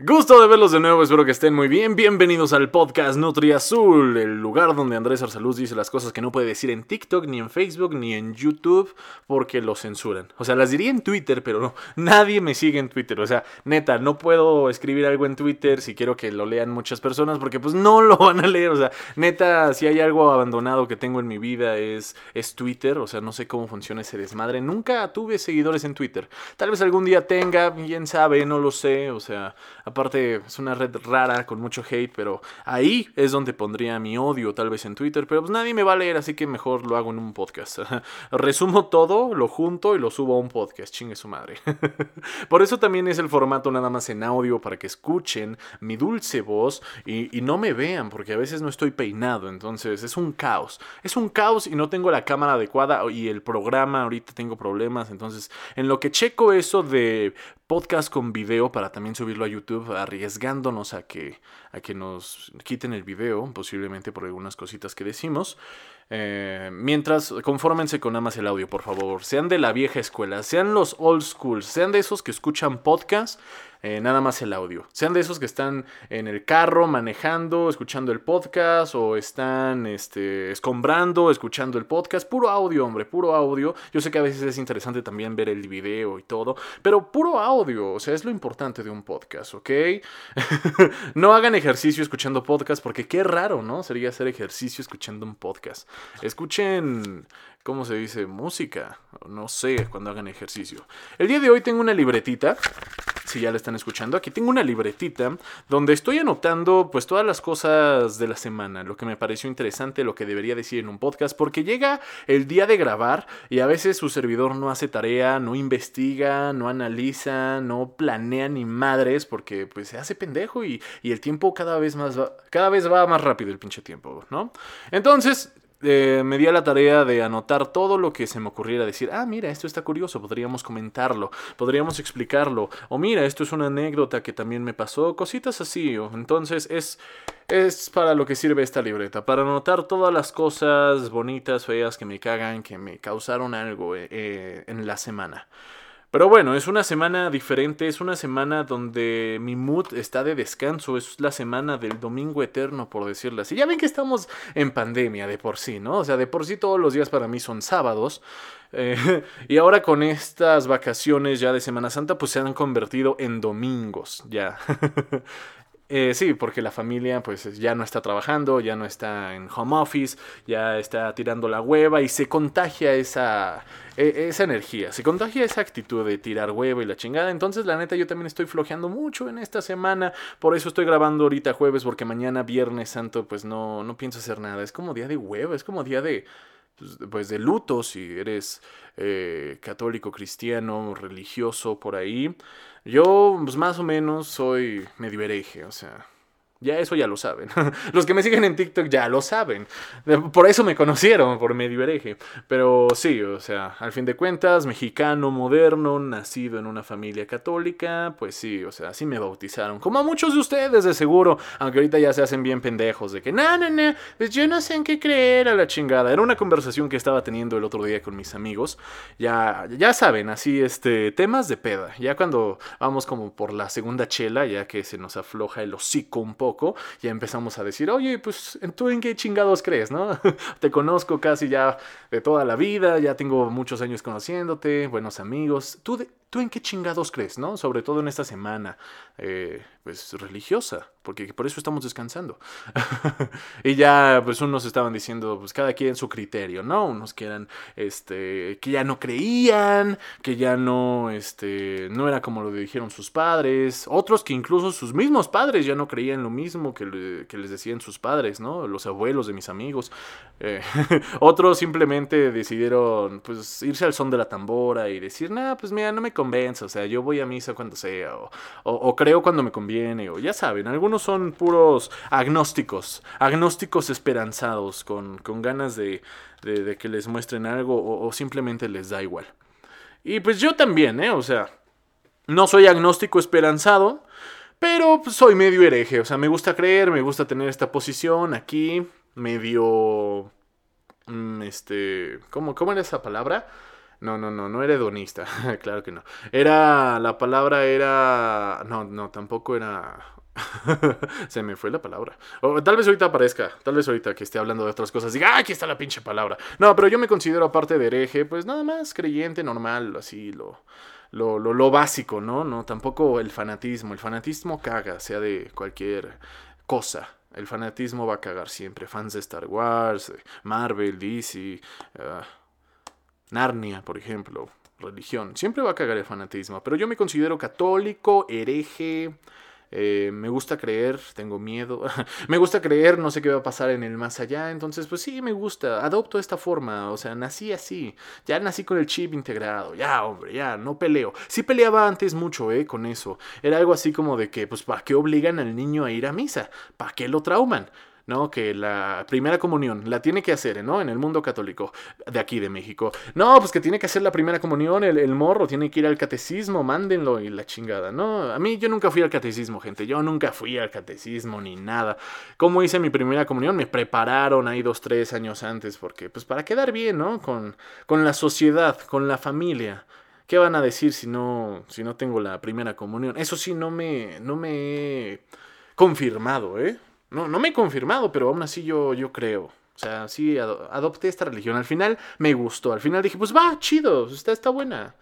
Gusto de verlos de nuevo, espero que estén muy bien. Bienvenidos al podcast Nutri Azul, el lugar donde Andrés Arsaluz dice las cosas que no puede decir en TikTok, ni en Facebook, ni en YouTube, porque lo censuran. O sea, las diría en Twitter, pero no, nadie me sigue en Twitter. O sea, neta, no puedo escribir algo en Twitter si quiero que lo lean muchas personas, porque pues no lo van a leer. O sea, neta, si hay algo abandonado que tengo en mi vida es, es Twitter. O sea, no sé cómo funciona ese desmadre. Nunca tuve seguidores en Twitter. Tal vez algún día tenga, quién sabe, no lo sé. O sea, Aparte, es una red rara con mucho hate, pero ahí es donde pondría mi odio, tal vez en Twitter. Pero pues nadie me va a leer, así que mejor lo hago en un podcast. Resumo todo, lo junto y lo subo a un podcast. Chingue su madre. Por eso también es el formato nada más en audio, para que escuchen mi dulce voz y, y no me vean, porque a veces no estoy peinado. Entonces es un caos. Es un caos y no tengo la cámara adecuada y el programa ahorita tengo problemas. Entonces, en lo que checo eso de podcast con video para también subirlo a YouTube, arriesgándonos a que, a que nos quiten el video, posiblemente por algunas cositas que decimos. Eh, mientras, confórmense con nada más el audio, por favor. Sean de la vieja escuela, sean los old schools, sean de esos que escuchan podcast nada más el audio. Sean de esos que están en el carro manejando, escuchando el podcast o están este, escombrando, escuchando el podcast. Puro audio, hombre, puro audio. Yo sé que a veces es interesante también ver el video y todo, pero puro audio, o sea, es lo importante de un podcast, ¿ok? no hagan ejercicio escuchando podcast porque qué raro, ¿no? Sería hacer ejercicio escuchando un podcast. Escuchen ¿cómo se dice? Música. No sé, cuando hagan ejercicio. El día de hoy tengo una libretita. Si ya la están escuchando, aquí tengo una libretita donde estoy anotando pues todas las cosas de la semana, lo que me pareció interesante, lo que debería decir en un podcast, porque llega el día de grabar y a veces su servidor no hace tarea, no investiga, no analiza, no planea ni madres, porque pues se hace pendejo y, y el tiempo cada vez más va, cada vez va más rápido el pinche tiempo, ¿no? Entonces, eh, me di a la tarea de anotar todo lo que se me ocurriera, decir, ah, mira, esto está curioso, podríamos comentarlo, podríamos explicarlo, o mira, esto es una anécdota que también me pasó, cositas así. Entonces es, es para lo que sirve esta libreta, para anotar todas las cosas bonitas, feas que me cagan, que me causaron algo eh, eh, en la semana. Pero bueno, es una semana diferente, es una semana donde mi mood está de descanso, es la semana del domingo eterno, por decirlo así. Ya ven que estamos en pandemia de por sí, ¿no? O sea, de por sí todos los días para mí son sábados. Eh, y ahora con estas vacaciones ya de Semana Santa, pues se han convertido en domingos, ya. Eh, sí, porque la familia pues ya no está trabajando, ya no está en home office, ya está tirando la hueva y se contagia esa, e, esa energía, se contagia esa actitud de tirar hueva y la chingada. Entonces la neta yo también estoy flojeando mucho en esta semana, por eso estoy grabando ahorita jueves porque mañana viernes santo pues no, no pienso hacer nada. Es como día de hueva, es como día de pues, pues de luto si eres eh, católico, cristiano, religioso por ahí. Yo, pues más o menos soy medio hereje, o sea, ya eso ya lo saben. Los que me siguen en TikTok ya lo saben. Por eso me conocieron, por medio hereje. Pero sí, o sea, al fin de cuentas, mexicano, moderno, nacido en una familia católica, pues sí, o sea, así me bautizaron. Como a muchos de ustedes, de seguro. Aunque ahorita ya se hacen bien pendejos de que, no, no, no, pues yo no sé en qué creer a la chingada. Era una conversación que estaba teniendo el otro día con mis amigos. Ya, ya saben, así, este, temas de peda. Ya cuando vamos como por la segunda chela, ya que se nos afloja el hocico un poco ya empezamos a decir, oye, pues tú en qué chingados crees, ¿no? Te conozco casi ya de toda la vida, ya tengo muchos años conociéndote, buenos amigos. ¿Tú, ¿tú en qué chingados crees, no? Sobre todo en esta semana, eh, pues religiosa, porque por eso estamos descansando. y ya, pues unos estaban diciendo, pues cada quien su criterio, ¿no? Unos que eran, este, que ya no creían, que ya no, este, no era como lo dijeron sus padres. Otros que incluso sus mismos padres ya no creían lo mismo que, les decían sus padres, ¿no? Los abuelos de mis amigos. Eh, otros simplemente decidieron, pues, irse al son de la tambora y decir, nah, pues mira, no me convence, o sea, yo voy a misa cuando sea, o, creo cuando me conviene, o ya saben, algunos son puros agnósticos, agnósticos esperanzados, con, ganas de, que les muestren algo, o, simplemente les da igual. Y pues yo también, ¿eh? O sea, no soy agnóstico esperanzado, pero pues, soy medio hereje, o sea, me gusta creer, me gusta tener esta posición aquí, medio... Mm, este, ¿cómo, ¿Cómo era esa palabra? No, no, no, no era hedonista, claro que no. Era, la palabra era, no, no, tampoco era... Se me fue la palabra. Tal vez ahorita aparezca, tal vez ahorita que esté hablando de otras cosas, diga, ah, aquí está la pinche palabra. No, pero yo me considero aparte de hereje, pues nada más creyente, normal, así, lo, lo, lo, básico, ¿no? No, tampoco el fanatismo. El fanatismo caga, sea de cualquier cosa. El fanatismo va a cagar siempre. Fans de Star Wars, Marvel, DC, uh, Narnia, por ejemplo, religión. Siempre va a cagar el fanatismo, pero yo me considero católico, hereje. Eh, me gusta creer, tengo miedo. me gusta creer, no sé qué va a pasar en el más allá. Entonces, pues sí, me gusta. Adopto esta forma. O sea, nací así. Ya nací con el chip integrado. Ya, hombre, ya, no peleo. Sí peleaba antes mucho, ¿eh? Con eso. Era algo así como de que, pues, ¿para qué obligan al niño a ir a misa? ¿Para qué lo trauman? ¿No? Que la primera comunión la tiene que hacer, ¿no? En el mundo católico de aquí de México. No, pues que tiene que hacer la primera comunión, el, morro tiene que ir al catecismo, mándenlo y la chingada, ¿no? A mí yo nunca fui al catecismo, gente, yo nunca fui al catecismo ni nada. ¿Cómo hice mi primera comunión? Me prepararon ahí dos, tres años antes, porque pues para quedar bien, ¿no? Con, con la sociedad, con la familia. ¿Qué van a decir si no, si no tengo la primera comunión? Eso sí, no me, no me he confirmado, ¿eh? No, no me he confirmado, pero aún así yo, yo creo. O sea, sí, adopté esta religión. Al final me gustó. Al final dije, pues va, chido, está, está buena.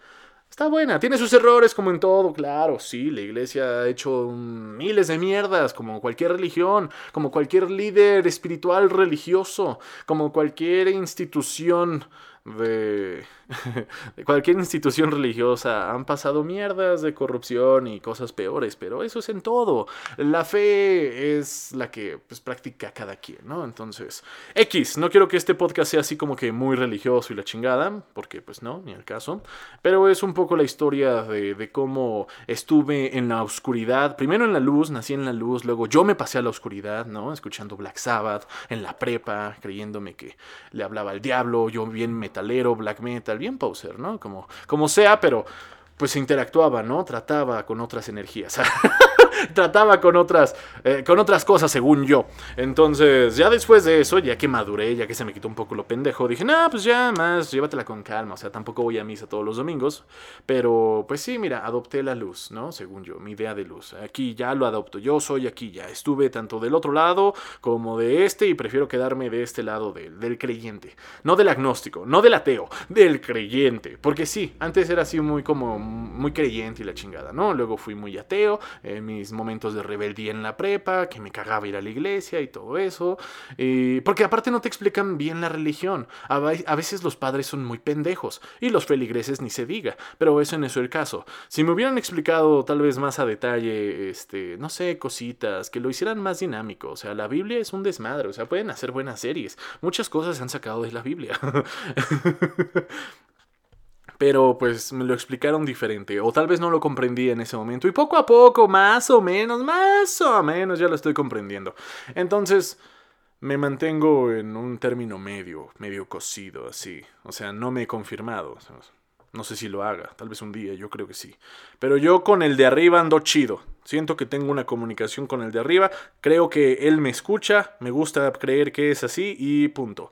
Está buena, tiene sus errores como en todo, claro, sí, la iglesia ha hecho miles de mierdas, como cualquier religión, como cualquier líder espiritual religioso, como cualquier institución de, cualquier institución religiosa han pasado mierdas de corrupción y cosas peores, pero eso es en todo. La fe es la que pues, practica cada quien, ¿no? Entonces, X, no quiero que este podcast sea así como que muy religioso y la chingada, porque pues no, ni el caso, pero es un poco la historia de, de cómo estuve en la oscuridad, primero en la luz, nací en la luz, luego yo me pasé a la oscuridad, ¿no? Escuchando Black Sabbath en la prepa, creyéndome que le hablaba al diablo, yo bien metalero, black metal bien poser, ¿no? Como, como sea, pero pues interactuaba, ¿no? Trataba con otras energías. trataba con otras, eh, con otras cosas, según yo. Entonces, ya después de eso, ya que maduré, ya que se me quitó un poco lo pendejo, dije, no, pues ya más, llévatela con calma. O sea, tampoco voy a misa todos los domingos. Pero, pues sí, mira, adopté la luz, ¿no? Según yo, mi idea de luz. Aquí ya lo adopto. Yo soy aquí, ya estuve tanto del otro lado como de este y prefiero quedarme de este lado del creyente. No del agnóstico, no del ateo, del creyente. Porque sí, antes era así muy como, muy creyente y la chingada, ¿no? Luego fui muy ateo, eh, mis momentos de rebeldía en la prepa, que me cagaba ir a la iglesia y todo eso. porque aparte no te explican bien la religión. A, veces los padres son muy pendejos y los feligreses ni se diga, pero eso no es el caso. Si me hubieran explicado tal vez más a detalle, este, no sé, cositas, que lo hicieran más dinámico. O sea, la Biblia es un desmadre, o sea, pueden hacer buenas series. Muchas cosas se han sacado de la Biblia. pero pues me lo explicaron diferente o tal vez no lo comprendí en ese momento y poco a poco, más o menos, más o menos ya lo estoy comprendiendo. Entonces me mantengo en un término medio, medio cocido así, o sea, no me he confirmado. No sé si lo haga, tal vez un día, yo creo que sí. Pero yo con el de arriba ando chido. Siento que tengo una comunicación con el de arriba. Creo que él me escucha, me gusta creer que es así y punto.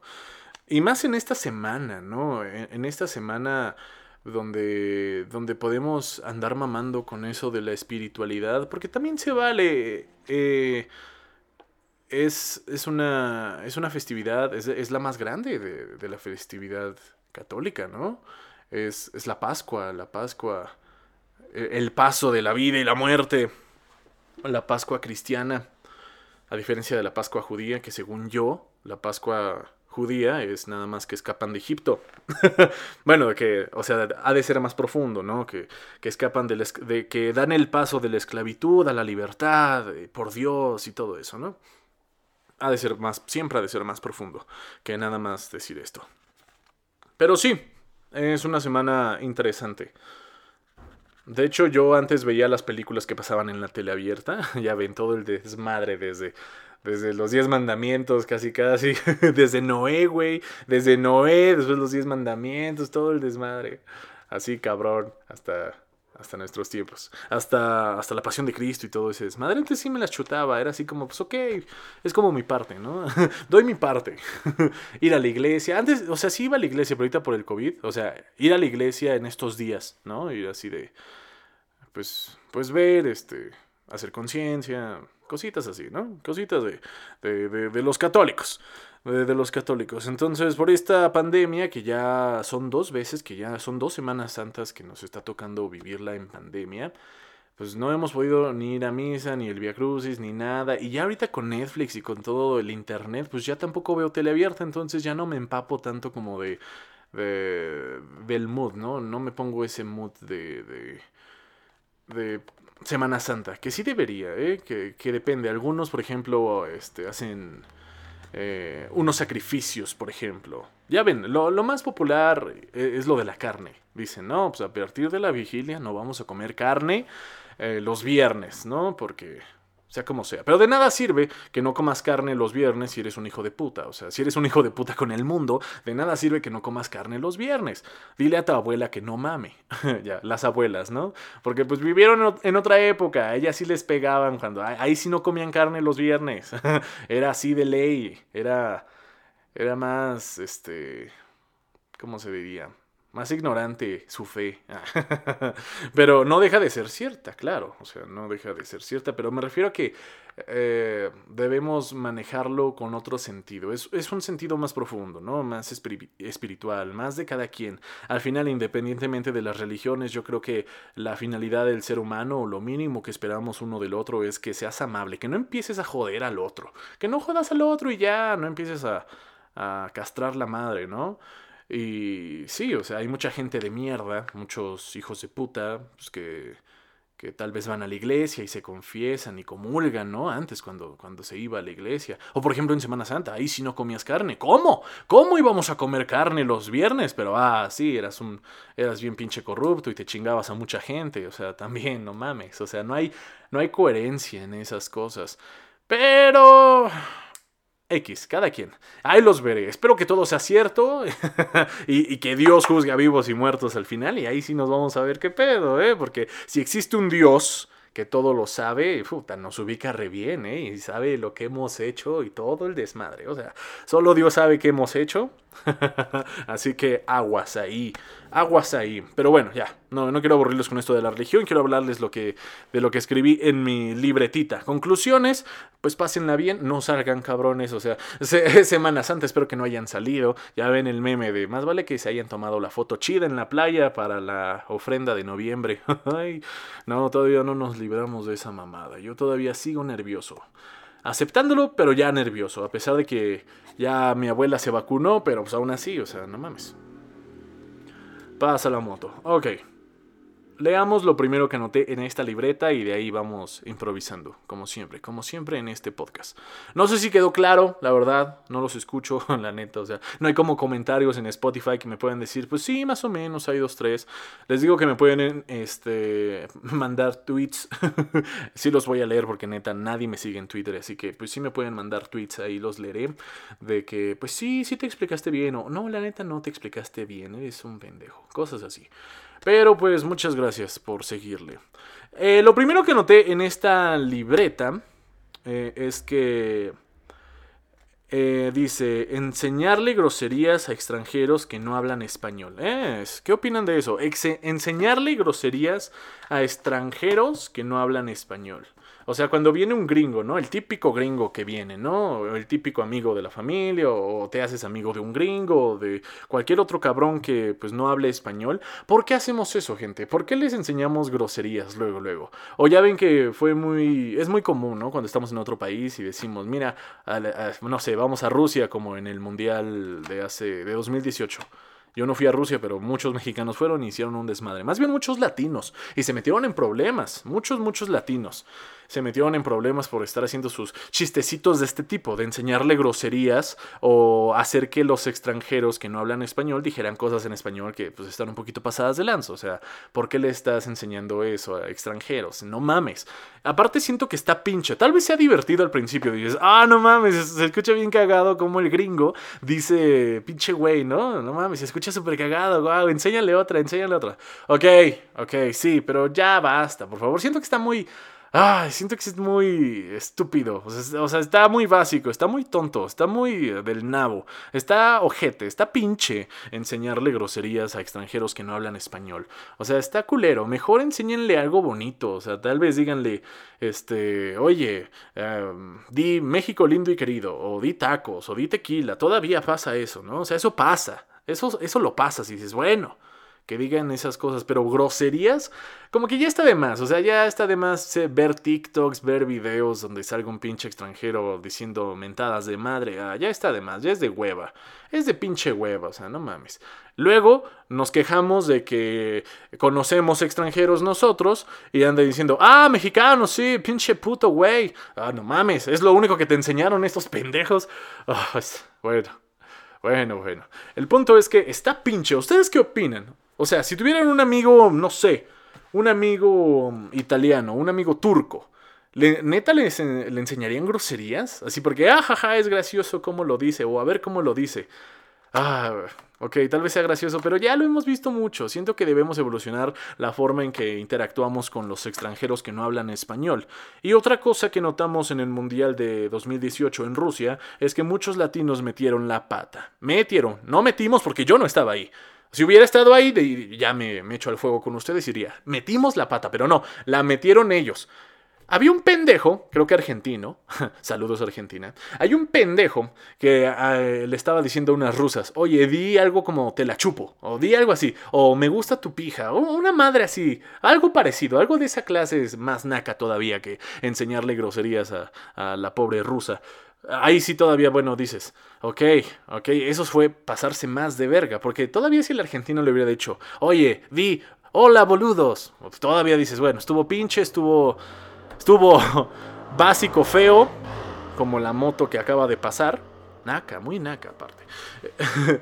Y más en esta semana, ¿no? En, esta semana donde, donde podemos andar mamando con eso de la espiritualidad, porque también se vale. Eh, es, es, una, es una festividad, es, la más grande de, la festividad católica, ¿no? Es, es la Pascua, la Pascua, e, el paso de la vida y la muerte, la Pascua cristiana, a diferencia de la Pascua judía, que según yo, la Pascua judía es nada más que escapan de Egipto. bueno, que, o sea, ha de ser más profundo, ¿no? Que, que escapan de, de, que dan el paso de la esclavitud a la libertad, por Dios y todo eso, ¿no? Ha de ser más, siempre ha de ser más profundo que nada más decir esto. Pero sí, es una semana interesante. De hecho, yo antes veía las películas que pasaban en la tele abierta. Ya ven todo el desmadre desde desde los diez mandamientos, casi casi. Desde Noé, güey. Desde Noé, después los diez mandamientos, todo el desmadre. Así, cabrón. Hasta hasta nuestros tiempos, hasta, hasta la pasión de Cristo y todo ese desmadre. Antes sí me las chutaba, era así como, pues ok, es como mi parte, ¿no? Doy mi parte. ir a la iglesia, antes, o sea, sí iba a la iglesia, pero ahorita por el COVID, o sea, ir a la iglesia en estos días, ¿no? Ir así de, pues, pues ver, este, hacer conciencia, cositas así, ¿no? Cositas de, de, de los católicos de, los católicos. Entonces, por esta pandemia, que ya son dos veces, que ya son dos Semanas Santas que nos está tocando vivirla en pandemia, pues no hemos podido ni ir a misa, ni el Via Crucis, ni nada. Y ya ahorita con Netflix y con todo el internet, pues ya tampoco veo tele abierta, entonces ya no me empapo tanto como de, de del mood, ¿no? No me pongo ese mood de, de, de Semana Santa, que sí debería, ¿eh? Que, que depende. Algunos, por ejemplo, este, hacen eh, unos sacrificios, por ejemplo. Ya ven, lo, más popular eh, es lo de la carne. Dicen, no, pues a partir de la vigilia no vamos a comer carne eh, los viernes, ¿no? Porque sea como sea. Pero de nada sirve que no comas carne los viernes si eres un hijo de puta. O sea, si eres un hijo de puta con el mundo, de nada sirve que no comas carne los viernes. Dile a tu abuela que no mame. ya, las abuelas, ¿no? Porque pues vivieron en otra época. A ellas sí les pegaban cuando... Ahí sí no comían carne los viernes. era así de ley. Era... Era más, este... ¿Cómo se diría? Más ignorante su fe. pero no deja de ser cierta, claro. O sea, no deja de ser cierta. Pero me refiero a que eh, debemos manejarlo con otro sentido. Es, es, un sentido más profundo, ¿no? Más espiritual, más de cada quien. Al final, independientemente de las religiones, yo creo que la finalidad del ser humano, o lo mínimo que esperamos uno del otro, es que seas amable, que no empieces a joder al otro. Que no jodas al otro y ya, no empieces a, a castrar la madre, ¿no? Y sí, o sea, hay mucha gente de mierda, muchos hijos de puta, pues que, que tal vez van a la iglesia y se confiesan y comulgan, ¿no? Antes cuando, cuando se iba a la iglesia. O por ejemplo en Semana Santa, ahí sí no comías carne. ¿Cómo? ¿Cómo íbamos a comer carne los viernes? Pero ah, sí, eras un eras bien pinche corrupto y te chingabas a mucha gente, o sea, también no mames, o sea, no hay no hay coherencia en esas cosas. Pero X, cada quien. Ahí los veré. Espero que todo sea cierto y, que Dios juzgue a vivos y muertos al final. Y ahí sí nos vamos a ver qué pedo, ¿eh? Porque si existe un Dios que todo lo sabe, puta, nos ubica re bien, ¿eh? Y sabe lo que hemos hecho y todo el desmadre. O sea, solo Dios sabe qué hemos hecho. Así que aguas ahí, aguas ahí. Pero bueno, ya, no, no quiero aburrirlos con esto de la religión, quiero hablarles lo que, de lo que escribí en mi libretita. Conclusiones, pues pásenla bien, no salgan cabrones, o sea, Semana Santa espero que no hayan salido. Ya ven el meme de más vale que se hayan tomado la foto chida en la playa para la ofrenda de noviembre. No, todavía no nos libramos de esa mamada. Yo todavía sigo nervioso aceptándolo, pero ya nervioso, a pesar de que ya mi abuela se vacunó, pero pues aún así, o sea, no mames. Pasa la moto. Ok. Leamos lo primero que anoté en esta libreta y de ahí vamos improvisando, como siempre, como siempre en este podcast. No sé si quedó claro, la verdad, no los escucho, la neta, o sea, no hay como comentarios en Spotify que me puedan decir, pues sí, más o menos, hay dos, tres. Les digo que me pueden este, mandar tweets, sí los voy a leer porque neta nadie me sigue en Twitter, así que pues sí me pueden mandar tweets, ahí los leeré, de que pues sí, sí te explicaste bien, o no, la neta no te explicaste bien, eres un pendejo, cosas así. Pero pues muchas gracias por seguirle. Eh, lo primero que noté en esta libreta eh, es que eh, dice enseñarle groserías a extranjeros que no hablan español. ¿Qué opinan de eso? enseñarle groserías a extranjeros que no hablan español. O sea, cuando viene un gringo, ¿no? El típico gringo que viene, ¿no? El típico amigo de la familia o te haces amigo de un gringo o de cualquier otro cabrón que pues no hable español. ¿Por qué hacemos eso, gente? ¿Por qué les enseñamos groserías luego, luego? O ya ven que fue muy... es muy común, ¿no? Cuando estamos en otro país y decimos, mira, no sé, vamos a Rusia como en el Mundial de hace... de 2018. Yo no fui a Rusia, pero muchos mexicanos fueron y hicieron un desmadre. Más bien muchos latinos. Y se metieron en problemas. Muchos, muchos latinos. Se metieron en problemas por estar haciendo sus chistecitos de este tipo, de enseñarle groserías o hacer que los extranjeros que no hablan español dijeran cosas en español que pues están un poquito pasadas de lanzo. O sea, ¿por qué le estás enseñando eso a extranjeros? No mames. Aparte siento que está pinche. Tal vez sea divertido al principio. Dices, ah, no mames, se escucha bien cagado como el gringo dice, pinche güey, ¿no? No mames, se escucha súper cagado. Wow, enséñale otra, enséñale otra. Ok, ok, sí, pero ya basta, por favor. Siento que está muy Ay, siento que es muy estúpido. O sea, está muy básico, está muy tonto, está muy del nabo, está ojete, está pinche enseñarle groserías a extranjeros que no hablan español. O sea, está culero. Mejor enséñenle algo bonito. O sea, tal vez díganle, este, oye, em, di México lindo y querido, o di tacos, o di tequila. Todavía pasa eso, ¿no? O sea, eso pasa. Eso, eso lo pasa si dices, bueno que digan esas cosas, pero groserías, como que ya está de más, o sea, ya está de más eh, ver TikToks, ver videos donde salga un pinche extranjero diciendo mentadas de madre, ah, ya está de más, ya es de hueva, es de pinche hueva, o sea, no mames. Luego nos quejamos de que conocemos extranjeros nosotros y anda diciendo, ah, mexicanos, sí, pinche puto güey, ah, no mames, es lo único que te enseñaron estos pendejos. Ah, bueno. Bueno, bueno. El punto es que está pinche. ¿Ustedes qué opinan? O sea, si tuvieran un amigo, no sé, un amigo italiano, un amigo turco, ¿le, ¿neta le, le enseñarían groserías? Así porque, ah, jaja, es gracioso cómo lo dice, o a ver cómo lo dice. Ah, ok, tal vez sea gracioso, pero ya lo hemos visto mucho. Siento que debemos evolucionar la forma en que interactuamos con los extranjeros que no hablan español. Y otra cosa que notamos en el Mundial de 2018 en Rusia es que muchos latinos metieron la pata. Metieron, no metimos porque yo no estaba ahí. Si hubiera estado ahí, ya me, me echo al fuego con ustedes y diría, metimos la pata, pero no, la metieron ellos. Había un pendejo, creo que argentino, saludos Argentina, hay un pendejo que ah, le estaba diciendo a unas rusas, oye, di algo como te la chupo, o di algo así, o me gusta tu pija, o una madre así, algo parecido, algo de esa clase es más naca todavía que enseñarle groserías a la pobre rusa. Ahí sí todavía, bueno, dices, ok, ok, eso fue pasarse más de verga, porque todavía si el argentino le hubiera dicho, oye, di, hola boludos, todavía dices, bueno, estuvo pinche, estuvo, estuvo básico, feo, como la moto que acaba de pasar, naca, muy naca aparte.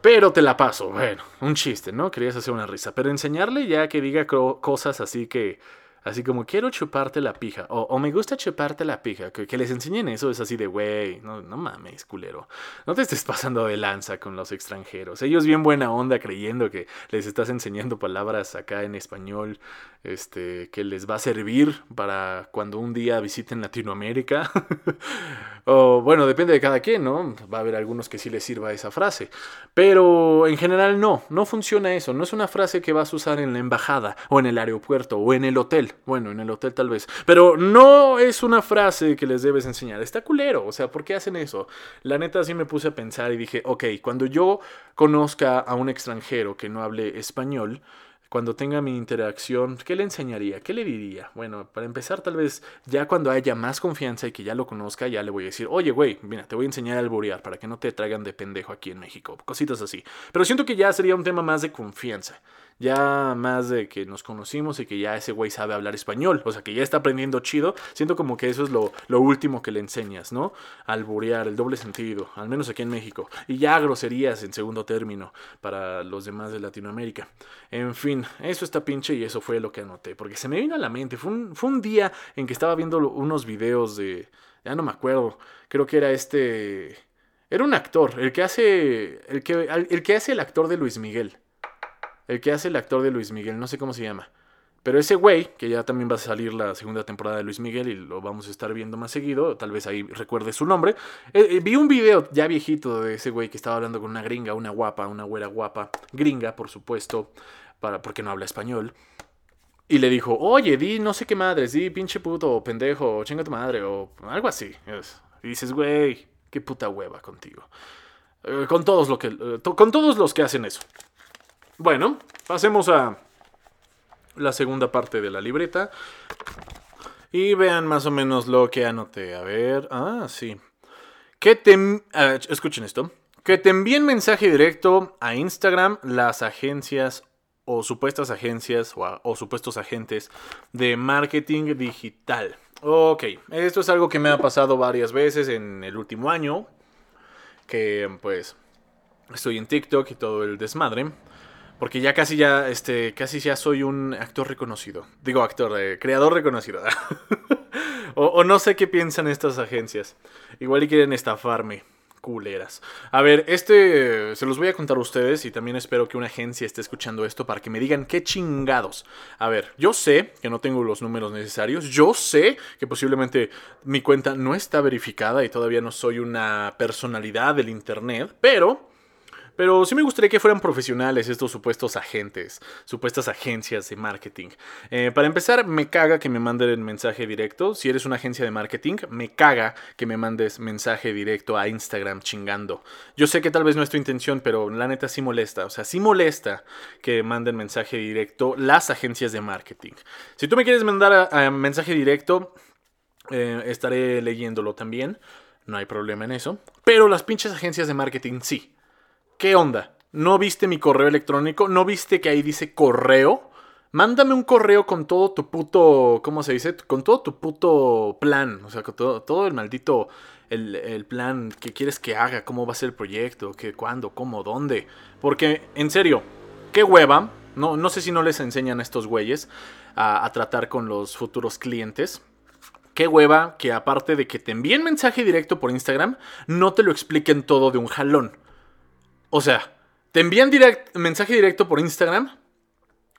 Pero te la paso, bueno, un chiste, ¿no? Querías hacer una risa, pero enseñarle ya que diga cosas así que Así como quiero chuparte la pija. O, me gusta chuparte la pija. Que, les enseñen eso es así de, güey, no, mames, culero. No te estés pasando de lanza con los extranjeros. Ellos bien buena onda creyendo que les estás enseñando palabras acá en español. Este, que les va a servir para cuando un día visiten Latinoamérica. o bueno, depende de cada quien, ¿no? Va a haber algunos que sí les sirva esa frase. Pero en general no, no funciona eso. No es una frase que vas a usar en la embajada o en el aeropuerto o en el hotel. Bueno, en el hotel tal vez. Pero no es una frase que les debes enseñar. Está culero. O sea, ¿por qué hacen eso? La neta sí me puse a pensar y dije, ok, cuando yo conozca a un extranjero que no hable español, cuando tenga mi interacción, ¿qué le enseñaría? ¿Qué le diría? Bueno, para empezar, tal vez ya cuando haya más confianza y que ya lo conozca, ya le voy a decir, oye, güey, mira, te voy a enseñar a alburear para que no te traigan de pendejo aquí en México. Cositas así. Pero siento que ya sería un tema más de confianza ya más de que nos conocimos y que ya ese güey sabe hablar español, o sea, que ya está aprendiendo chido, siento como que eso es lo, último que le enseñas, ¿no? Alburear, el doble sentido, al menos aquí en México, y ya groserías en segundo término para los demás de Latinoamérica. En fin, eso está pinche y eso fue lo que anoté, porque se me vino a la mente, fue un, fue un día en que estaba viendo unos videos de, ya no me acuerdo, creo que era este... Era un actor, el que hace. El que, el que hace el actor de Luis Miguel. El que hace el actor de Luis Miguel, no sé cómo se llama. Pero ese güey, que ya también va a salir la segunda temporada de Luis Miguel y lo vamos a estar viendo más seguido, tal vez ahí recuerde su nombre. Eh, eh, vi un video ya viejito de ese güey que estaba hablando con una gringa, una guapa, una güera guapa, gringa, por supuesto, para, porque no habla español. Y le dijo, oye, di no sé qué madres, di pinche puto, o pendejo, o chinga tu madre, o algo así. Y dices, güey, qué puta hueva contigo. Eh, con, todos lo que, con todos los que hacen eso. Bueno, pasemos a la segunda parte de la libreta. Y vean más o menos lo que anoté. A ver, ah, sí. Que te... escuchen esto. Que te envíen mensaje directo a Instagram las agencias o supuestas agencias o, o, supuestos agentes de marketing digital. Ok, esto es algo que me ha pasado varias veces en el último año. Que pues estoy en TikTok y todo el desmadre. Porque ya casi ya, este, casi ya soy un actor reconocido. Digo actor, eh, creador reconocido. o, o, no sé qué piensan estas agencias. Igual y quieren estafarme culeras. A ver, este se los voy a contar a ustedes y también espero que una agencia esté escuchando esto para que me digan qué chingados. A ver, yo sé que no tengo los números necesarios, yo sé que posiblemente mi cuenta no está verificada y todavía no soy una personalidad del Internet, pero pero sí me gustaría que fueran profesionales estos supuestos agentes, supuestas agencias de marketing. Eh, para empezar, me caga que me manden mensaje directo. Si eres una agencia de marketing, me caga que me mandes mensaje directo a Instagram chingando. Yo sé que tal vez no es tu intención, pero la neta sí molesta. O sea, sí molesta que manden mensaje directo las agencias de marketing. Si tú me quieres mandar mensaje directo, eh, estaré leyéndolo también. No hay problema en eso. Pero las pinches agencias de marketing sí. ¿Qué onda? ¿No viste mi correo electrónico? ¿No viste que ahí dice correo? Mándame un correo con todo tu puto. ¿Cómo se dice? Con todo tu puto plan. O sea, con todo, el maldito. El, plan que quieres que haga, cómo va a ser el proyecto, qué, cuándo, cómo, dónde. Porque, en serio, qué hueva. No, no sé si no les enseñan a estos güeyes a, a tratar con los futuros clientes. Qué hueva que aparte de que te envíen mensaje directo por Instagram, no te lo expliquen todo de un jalón. O sea, te envían mensaje directo por Instagram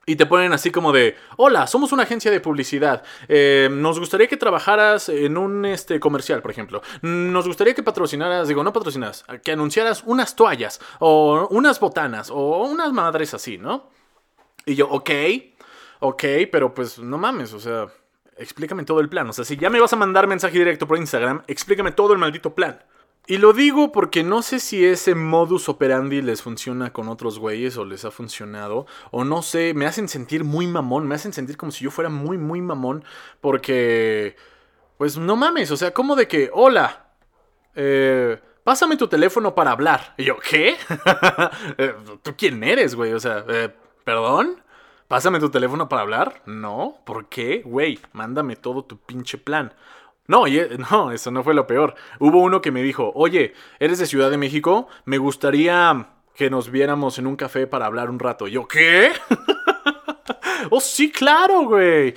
y te ponen así como de, hola, somos una agencia de publicidad. Eh, nos gustaría que trabajaras en un este, comercial, por ejemplo. Nos gustaría que patrocinaras, digo, no patrocinaras, que anunciaras unas toallas o unas botanas o unas madres así, ¿no? Y yo, ok, ok, pero pues no mames, o sea, explícame todo el plan. O sea, si ya me vas a mandar mensaje directo por Instagram, explícame todo el maldito plan. Y lo digo porque no sé si ese modus operandi les funciona con otros güeyes o les ha funcionado. O no sé, me hacen sentir muy mamón, me hacen sentir como si yo fuera muy, muy mamón. Porque, pues no mames, o sea, como de que, hola, eh, pásame tu teléfono para hablar. Y yo, ¿qué? Eh, ¿Tú quién eres, güey? O sea, eh, ¿perdón? ¿Pásame tu teléfono para hablar? No, ¿por qué? Güey, mándame todo tu pinche plan. No, e, no, eso no fue lo peor. Hubo uno que me dijo, oye, ¿eres de Ciudad de México? Me gustaría que nos viéramos en un café para hablar un rato. yo, ¿qué? oh, sí, claro, güey.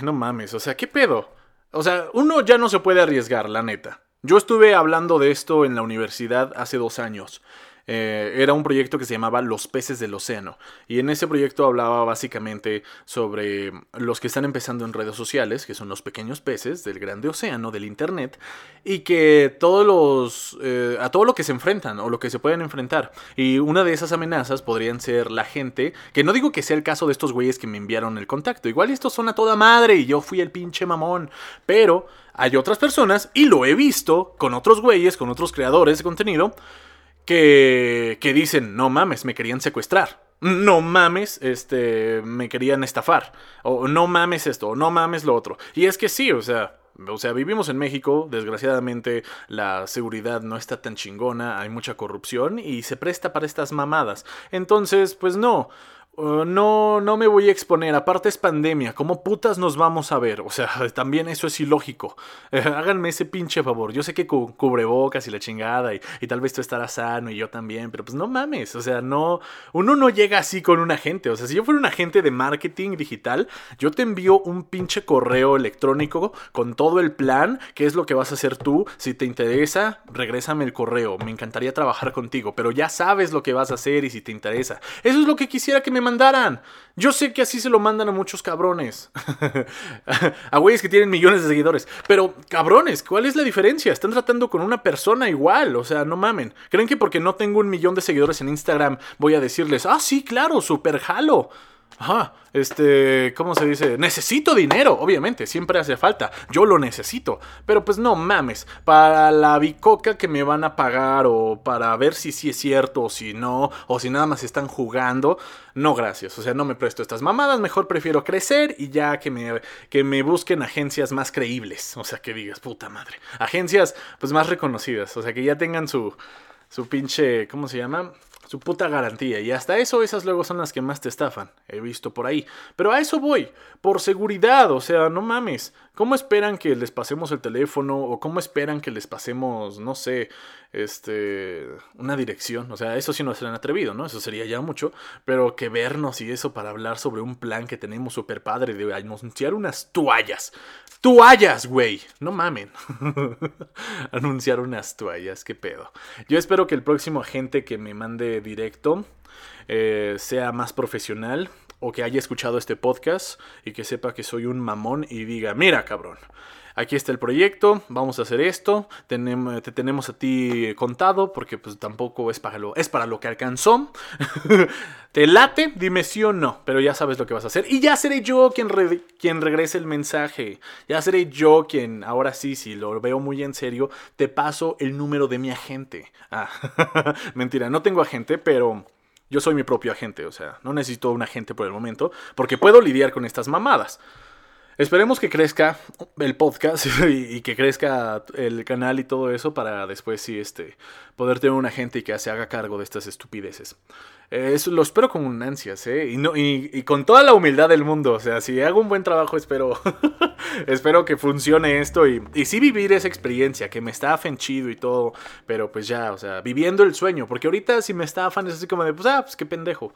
no mames, o sea, ¿qué pedo? O sea, uno ya no se puede arriesgar, la neta. Yo estuve hablando de esto en la universidad hace dos años. Eh, era un proyecto que se llamaba Los peces del océano. Y en ese proyecto hablaba básicamente sobre los que están empezando en redes sociales, que son los pequeños peces del grande océano, del Internet, y que todos los, eh, a todo lo que se enfrentan o lo que se pueden enfrentar. Y una de esas amenazas podrían ser la gente, que no digo que sea el caso de estos güeyes que me enviaron el contacto, igual estos son a toda madre y yo fui el pinche mamón, pero hay otras personas, y lo he visto con otros güeyes, con otros creadores de contenido, que, que dicen, no mames, me querían secuestrar. No mames, este, me querían estafar. O no mames esto, o no mames lo otro. Y es que sí, o sea, o sea, vivimos en México, desgraciadamente la seguridad no está tan chingona, hay mucha corrupción y se presta para estas mamadas. Entonces, pues no. Uh, no, no me voy a exponer. Aparte es pandemia. ¿Cómo putas nos vamos a ver? O sea, también eso es ilógico. háganme ese pinche favor. Yo sé que cu cubrebocas y la chingada y, y, tal vez tú estarás sano y yo también, pero pues no mames. O sea, no. Uno no llega así con un agente. O sea, si yo fuera un agente de marketing digital, yo te envío un pinche correo electrónico con todo el plan. ¿Qué es lo que vas a hacer tú? Si te interesa, regrésame el correo. Me encantaría trabajar contigo, pero ya sabes lo que vas a hacer y si te interesa. Eso es lo que quisiera que me mandaran. Yo sé que así se lo mandan a muchos cabrones. a güeyes que tienen millones de seguidores. Pero, cabrones, ¿cuál es la diferencia? Están tratando con una persona igual. O sea, no mamen. ¿Creen que porque no tengo un millón de seguidores en Instagram voy a decirles, ah, sí, claro, super jalo? Ajá, este, ¿cómo se dice? Necesito dinero, obviamente, siempre hace falta, yo lo necesito, pero pues no mames, para la bicoca que me van a pagar o para ver si sí es cierto o si no, o si nada más están jugando, no gracias, o sea, no me presto estas mamadas, mejor prefiero crecer y ya que me, que me busquen agencias más creíbles, o sea, que digas, puta madre, agencias pues más reconocidas, o sea, que ya tengan su, su pinche, ¿cómo se llama? Su puta garantía. Y hasta eso, esas luego son las que más te estafan. He visto por ahí. Pero a eso voy. Por seguridad. O sea, no mames. ¿Cómo esperan que les pasemos el teléfono? ¿O cómo esperan que les pasemos, no sé, este, una dirección? O sea, eso sí no se han atrevido, ¿no? Eso sería ya mucho. Pero que vernos y eso para hablar sobre un plan que tenemos súper padre de anunciar unas toallas. Toallas, güey. No mamen. anunciar unas toallas. ¿Qué pedo? Yo espero que el próximo agente que me mande directo eh, sea más profesional o que haya escuchado este podcast y que sepa que soy un mamón y diga, mira cabrón, aquí está el proyecto, vamos a hacer esto, tenemos, te tenemos a ti contado porque pues tampoco es para lo, es para lo que alcanzó. te late, dime sí o no, pero ya sabes lo que vas a hacer. Y ya seré yo quien, quien regrese el mensaje. Ya seré yo quien, ahora sí, si lo veo muy en serio, te paso el número de mi agente. Ah, mentira, no tengo agente, pero... Yo soy mi propio agente, o sea, no necesito un agente por el momento, porque puedo lidiar con estas mamadas. Esperemos que crezca el podcast y, que crezca el canal y todo eso para después sí este, poder tener un agente y que se haga cargo de estas estupideces. eso lo espero con ansias, ¿eh? Y, no, y, con toda la humildad del mundo. O sea, si hago un buen trabajo, espero, espero que funcione esto y, y sí vivir esa experiencia, que me estafan chido y todo. Pero pues ya, o sea, viviendo el sueño. Porque ahorita si me estafan es así como de, pues, ah, pues qué pendejo.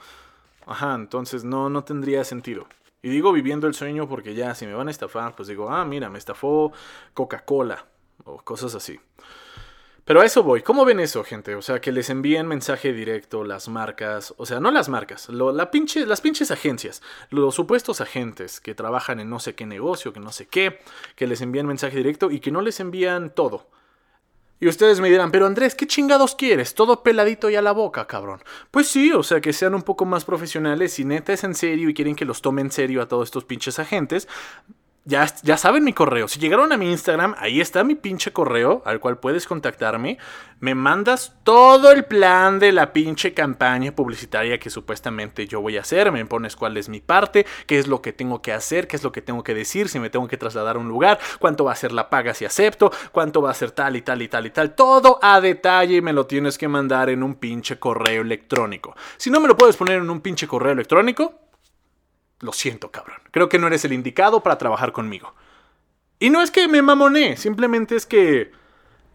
Ajá, entonces no, no tendría sentido. Y digo viviendo el sueño porque ya, si me van a estafar, pues digo, ah, mira, me estafó Coca-Cola o cosas así. Pero a eso voy. ¿Cómo ven eso, gente? O sea, que les envíen mensaje directo las marcas, o sea, no las marcas, la pinche, las pinches agencias, los supuestos agentes que trabajan en no sé qué negocio, que no sé qué, que les envían mensaje directo y que no les envían todo. Y ustedes me dirán, pero Andrés, ¿qué chingados quieres? Todo peladito y a la boca, cabrón. Pues sí, o sea, que sean un poco más profesionales. y neta es en serio y quieren que los tomen en serio a todos estos pinches agentes, ya, saben mi correo. Si llegaron a mi Instagram, ahí está mi pinche correo al cual puedes contactarme. Me mandas todo el plan de la pinche campaña publicitaria que supuestamente yo voy a hacer. Me pones cuál es mi parte, qué es lo que tengo que hacer, qué es lo que tengo que decir, si me tengo que trasladar a un lugar, cuánto va a ser la paga si acepto, cuánto va a ser tal y tal y tal y tal. Todo a detalle me lo tienes que mandar en un pinche correo electrónico. Si no me lo puedes poner en un pinche correo electrónico, lo siento, cabrón. Creo que no eres el indicado para trabajar conmigo. Y no es que me mamoné, simplemente es que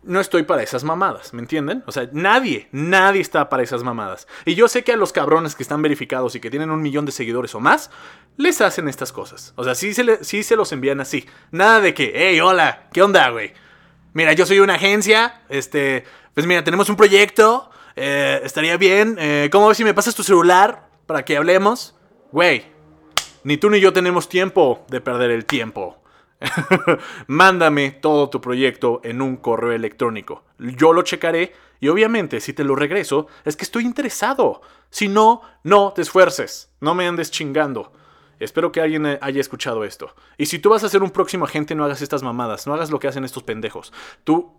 no estoy para esas mamadas, ¿me entienden? O sea, nadie, nadie está para esas mamadas. Y yo sé que a los cabrones que están verificados y que tienen un millón de seguidores o más, les hacen estas cosas. O sea, sí se, se los envían así. Nada de que, hey, hola, ¿qué onda, güey? Mira, yo soy una agencia, este, pues mira, tenemos un proyecto, eh, estaría bien, eh, ¿cómo ves si me pasas tu celular para que hablemos? Güey, ni tú ni yo tenemos tiempo de perder el tiempo. Mándame todo tu proyecto en un correo electrónico. Yo lo checaré y obviamente si te lo regreso es que estoy interesado. Si no, no te esfuerces. No me andes chingando. Espero que alguien haya escuchado esto. Y si tú vas a ser un próximo agente, no hagas estas mamadas. No hagas lo que hacen estos pendejos. Tú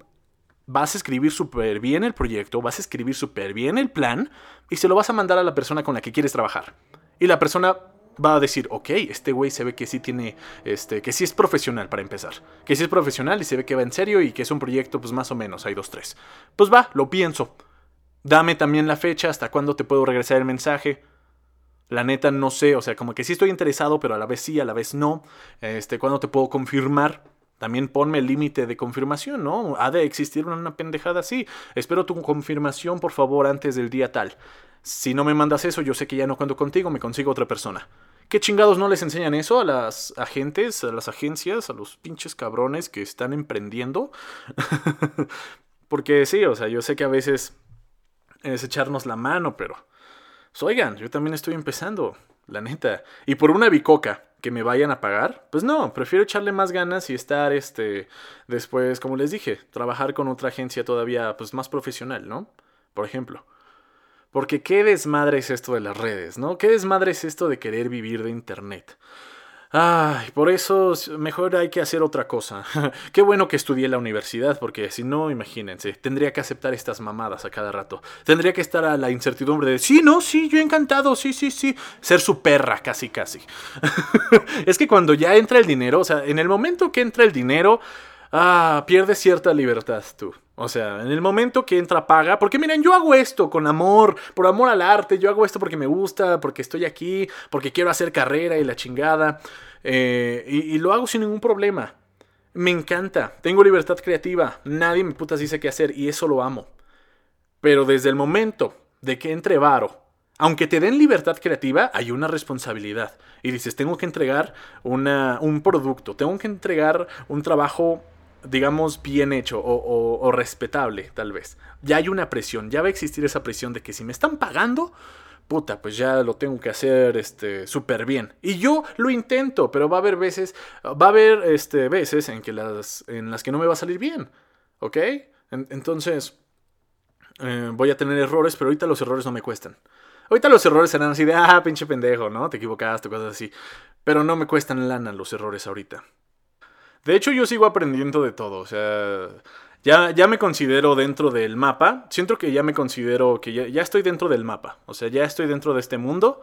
vas a escribir súper bien el proyecto, vas a escribir súper bien el plan y se lo vas a mandar a la persona con la que quieres trabajar. Y la persona va a decir, ok, este güey se ve que sí tiene, este, que sí es profesional para empezar. Que sí es profesional y se ve que va en serio y que es un proyecto, pues más o menos, hay dos, tres. Pues va, lo pienso. Dame también la fecha, hasta cuándo te puedo regresar el mensaje. La neta no sé, o sea, como que sí estoy interesado, pero a la vez sí, a la vez no. Este, ¿cuándo te puedo confirmar? También ponme el límite de confirmación, ¿no? Ha de existir una pendejada así. Espero tu confirmación, por favor, antes del día tal. Si no me mandas eso, yo sé que ya no cuento contigo, me consigo otra persona. ¿Qué chingados no les enseñan eso a las agentes, a las agencias, a los pinches cabrones que están emprendiendo? Porque sí, o sea, yo sé que a veces es echarnos la mano, pero... Pues, oigan, yo también estoy empezando, la neta. Y por una bicoca que me vayan a pagar, pues no, prefiero echarle más ganas y estar, este, después, como les dije, trabajar con otra agencia todavía, pues más profesional, ¿no? Por ejemplo. Porque qué desmadre es esto de las redes, ¿no? Qué desmadre es esto de querer vivir de Internet. Ay, por eso mejor hay que hacer otra cosa. Qué bueno que estudié en la universidad, porque si no, imagínense, tendría que aceptar estas mamadas a cada rato. Tendría que estar a la incertidumbre de, sí, no, sí, yo encantado, sí, sí, sí. Ser su perra, casi, casi. es que cuando ya entra el dinero, o sea, en el momento que entra el dinero, ah, pierdes cierta libertad tú. O sea, en el momento que entra paga, porque miren, yo hago esto con amor, por amor al arte, yo hago esto porque me gusta, porque estoy aquí, porque quiero hacer carrera y la chingada, eh, y, lo hago sin ningún problema. Me encanta, tengo libertad creativa, nadie me putas dice qué hacer y eso lo amo. Pero desde el momento de que entre varo, aunque te den libertad creativa, hay una responsabilidad. Y dices, tengo que entregar una, un producto, tengo que entregar un trabajo digamos, bien hecho o, respetable, tal vez. Ya hay una presión, ya va a existir esa presión de que si me están pagando, puta, pues ya lo tengo que hacer este súper bien. Y yo lo intento, pero va a haber veces, va a haber este, veces en, que las, en las que no me va a salir bien, ¿ok? entonces, eh, voy a tener errores, pero ahorita los errores no me cuestan. Ahorita los errores serán así de, ah, pinche pendejo, ¿no? Te equivocaste, cosas así. Pero no me cuestan lana los errores ahorita. De hecho, yo sigo aprendiendo de todo. O sea, ya, ya me considero dentro del mapa. Siento que ya me considero que ya, ya, estoy dentro del mapa. O sea, ya estoy dentro de este mundo.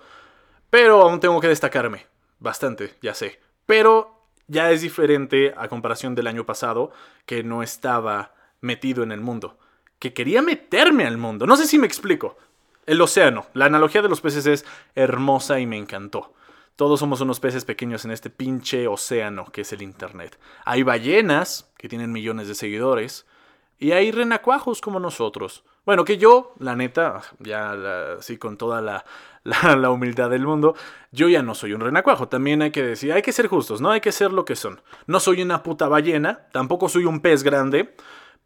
Pero aún tengo que destacarme. Bastante, ya sé. Pero ya es diferente a comparación del año pasado, que no estaba metido en el mundo. Que quería meterme al mundo. No sé si me explico. El océano. La analogía de los peces es hermosa y me encantó. Todos somos unos peces pequeños en este pinche océano que es el Internet. Hay ballenas que tienen millones de seguidores y hay renacuajos como nosotros. Bueno, que yo, la neta, ya así con toda la, la, humildad del mundo, yo ya no soy un renacuajo. También hay que decir, hay que ser justos, ¿no? Hay que ser lo que son. No soy una puta ballena, tampoco soy un pez grande,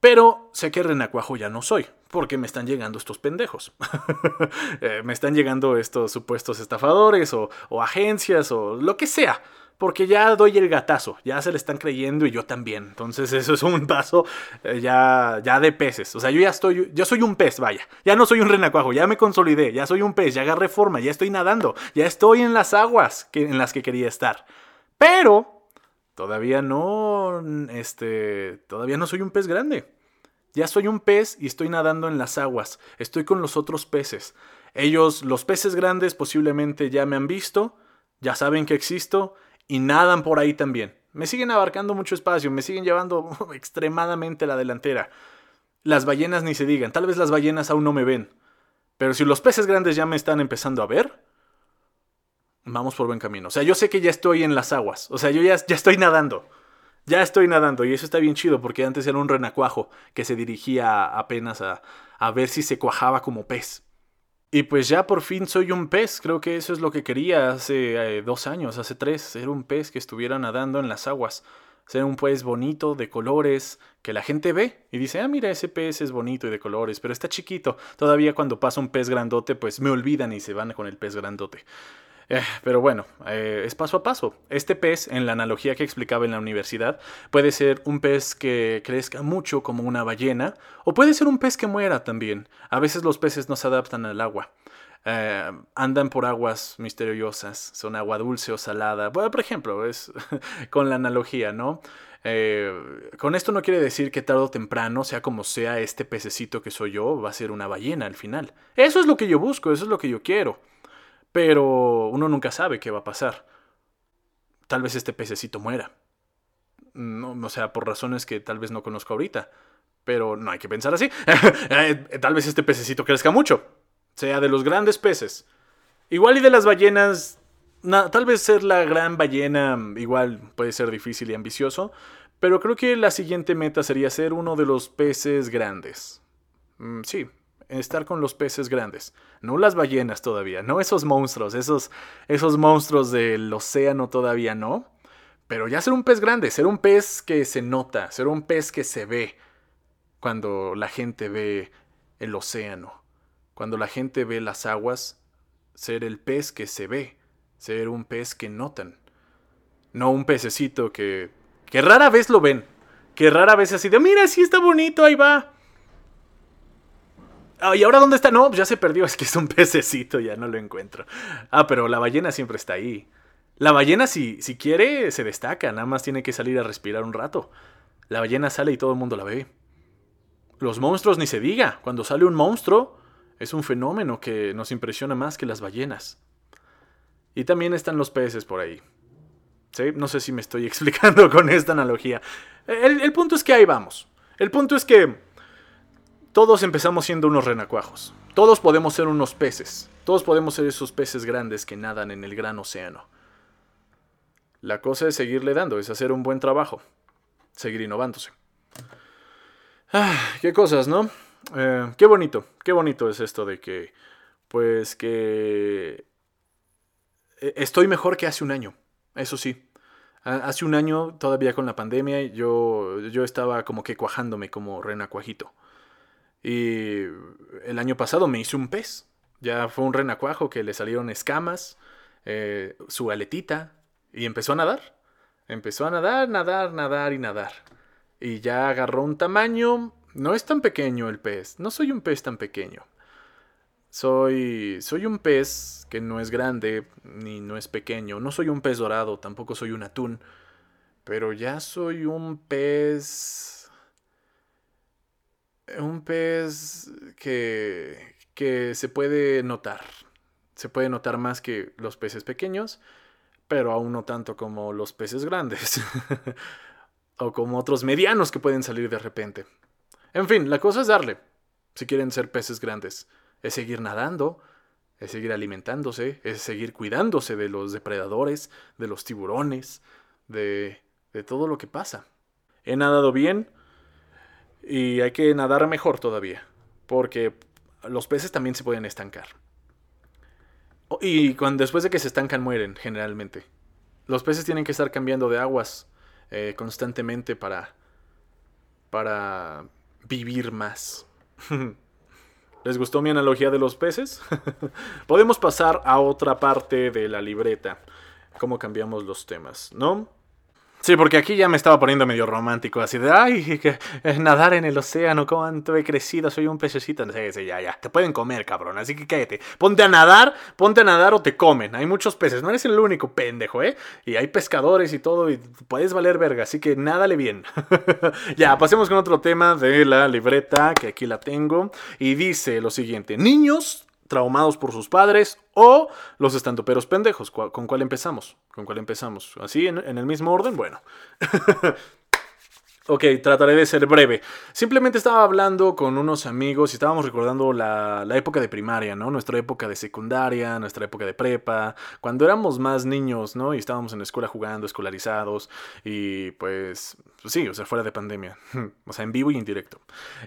pero sé que renacuajo ya no soy, porque me están llegando estos pendejos. Eh, me están llegando estos supuestos estafadores o, agencias o lo que sea. Porque ya doy el gatazo, ya se le están creyendo y yo también. Entonces eso es un paso eh, ya, ya de peces. O sea, yo ya estoy, yo soy un pez, vaya. Ya no soy un renacuajo, ya me consolidé, ya soy un pez, ya agarré forma, ya estoy nadando, ya estoy en las aguas que, en las que quería estar. Pero Todavía no, este, todavía no soy un pez grande. Ya soy un pez y estoy nadando en las aguas. Estoy con los otros peces. Ellos, los peces grandes, posiblemente ya me han visto, ya saben que existo y nadan por ahí también. Me siguen abarcando mucho espacio, me siguen llevando extremadamente la delantera. Las ballenas ni se digan, tal vez las ballenas aún no me ven. Pero si los peces grandes ya me están empezando a ver, vamos por buen camino. O sea, yo sé que ya estoy en las aguas. O sea, yo ya, ya estoy nadando. Ya estoy nadando y eso está bien chido porque antes era un renacuajo que se dirigía apenas a, a ver si se cuajaba como pez. Y pues ya por fin soy un pez, creo que eso es lo que quería hace eh, dos años, hace tres, ser un pez que estuviera nadando en las aguas, ser un pez bonito, de colores, que la gente ve y dice, ah, mira, ese pez es bonito y de colores, pero está chiquito, todavía cuando pasa un pez grandote, pues me olvidan y se van con el pez grandote. Eh, pero bueno, eh, es paso a paso. Este pez, en la analogía que explicaba en la universidad, puede ser un pez que crezca mucho como una ballena, o puede ser un pez que muera también. A veces los peces no se adaptan al agua. Eh, andan por aguas misteriosas, son agua dulce o salada. Bueno, por ejemplo, es con la analogía, ¿no? con esto no quiere decir que tarde o temprano, sea como sea este pececito que soy yo, va a ser una ballena al final. Eso es lo que yo busco, eso es lo que yo quiero. Pero uno nunca sabe qué va a pasar. Tal vez este pececito muera. No, o sea, por razones que tal vez no conozco ahorita. Pero no hay que pensar así. Eh, tal vez este pececito crezca mucho. Sea de los grandes peces. Igual y de las ballenas. tal vez ser la gran ballena igual puede ser difícil y ambicioso. Pero creo que la siguiente meta sería ser uno de los peces grandes. Mm, sí, estar con los peces grandes, no las ballenas todavía, no esos monstruos, esos, esos monstruos del océano todavía no, pero ya ser un pez grande, ser un pez que se nota, ser un pez que se ve cuando la gente ve el océano, cuando la gente ve las aguas, ser el pez que se ve, ser un pez que notan, no un pececito que, que rara vez lo ven, que rara vez así de, mira, sí está bonito, ahí va. Ah, ¿Y ahora dónde está? No, pues ya se perdió. Es que es un pececito, ya no lo encuentro. Ah, pero la ballena siempre está ahí. La ballena, si, si quiere, se destaca. Nada más tiene que salir a respirar un rato. La ballena sale y todo el mundo la ve. Los monstruos ni se diga. Cuando sale un monstruo, es un fenómeno que nos impresiona más que las ballenas. Y también están los peces por ahí. No sé si me estoy explicando con esta analogía. El punto es que ahí vamos. El punto es que todos empezamos siendo unos renacuajos. Todos podemos ser unos peces. Todos podemos ser esos peces grandes que nadan en el gran océano. La cosa es seguirle dando, es hacer un buen trabajo, seguir innovándose. Ah, qué cosas, ¿no? Eh, qué bonito, qué bonito es esto de que, pues que e, estoy mejor que hace un año, eso sí. Hace un año, todavía con la pandemia, yo, yo estaba como que cuajándome como renacuajito. Y el año pasado me hice un pez. Ya fue un renacuajo que le salieron escamas, eh, su aletita, y empezó a nadar. Empezó a nadar, nadar, nadar y nadar. Y ya agarró un tamaño. No es tan pequeño el pez. No soy un pez tan pequeño. Soy. Soy un pez que no es grande ni no es pequeño. No soy un pez dorado, tampoco soy un atún. Pero ya soy un pez. Un pez que. que se puede notar. Se puede notar más que los peces pequeños pero aún no tanto como los peces grandes. o como otros medianos que pueden salir de repente. En fin, la cosa es darle, si quieren ser peces grandes. Es seguir nadando, es seguir alimentándose, es seguir cuidándose de los depredadores, de los tiburones, de, de todo lo que pasa. He nadado bien y hay que nadar mejor todavía, porque los peces también se pueden estancar. Y cuando, después de que se estancan mueren, generalmente. Los peces tienen que estar cambiando de aguas eh, constantemente para, para vivir más. ¿Les gustó mi analogía de los peces? Podemos pasar a otra parte de la libreta. Cómo cambiamos los temas, ¿no? Sí, porque aquí ya me estaba poniendo medio romántico, así de, ay, que, eh, nadar en el océano, cuánto he crecido, soy un pececito. No ya, ya, te pueden comer, cabrón, así que cállate. Ponte a nadar, ponte a nadar o te comen. Hay muchos peces, no eres el único pendejo, ¿eh? Y hay pescadores y todo, y puedes valer verga, así que nádale bien. ya, pasemos con otro tema de la libreta, que aquí la tengo, y dice lo siguiente, niños traumados por sus padres o los estandoperos pendejos. ¿Con cuál empezamos? ¿Con cuál empezamos? ¿Así en, en el mismo orden? Bueno. Ok, trataré de ser breve. Simplemente estaba hablando con unos amigos y estábamos recordando la, época de primaria, ¿no? Nuestra época de secundaria, nuestra época de prepa, cuando éramos más niños, ¿no? Y estábamos en la escuela jugando, escolarizados y pues, pues sí, o sea, fuera de pandemia, o sea, en vivo y en directo.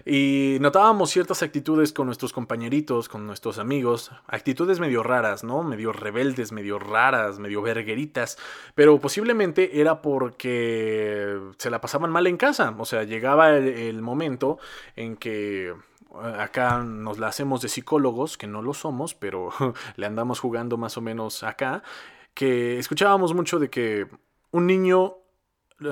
Y notábamos ciertas actitudes con nuestros compañeritos, con nuestros amigos, actitudes medio raras, ¿no? Medio rebeldes, medio raras, medio vergueritas, pero posiblemente era porque se la pasaban mal en casa o sea, llegaba el, momento en que eh, acá nos la hacemos de psicólogos, que no lo somos, pero le andamos jugando más o menos acá, que escuchábamos mucho de que un niño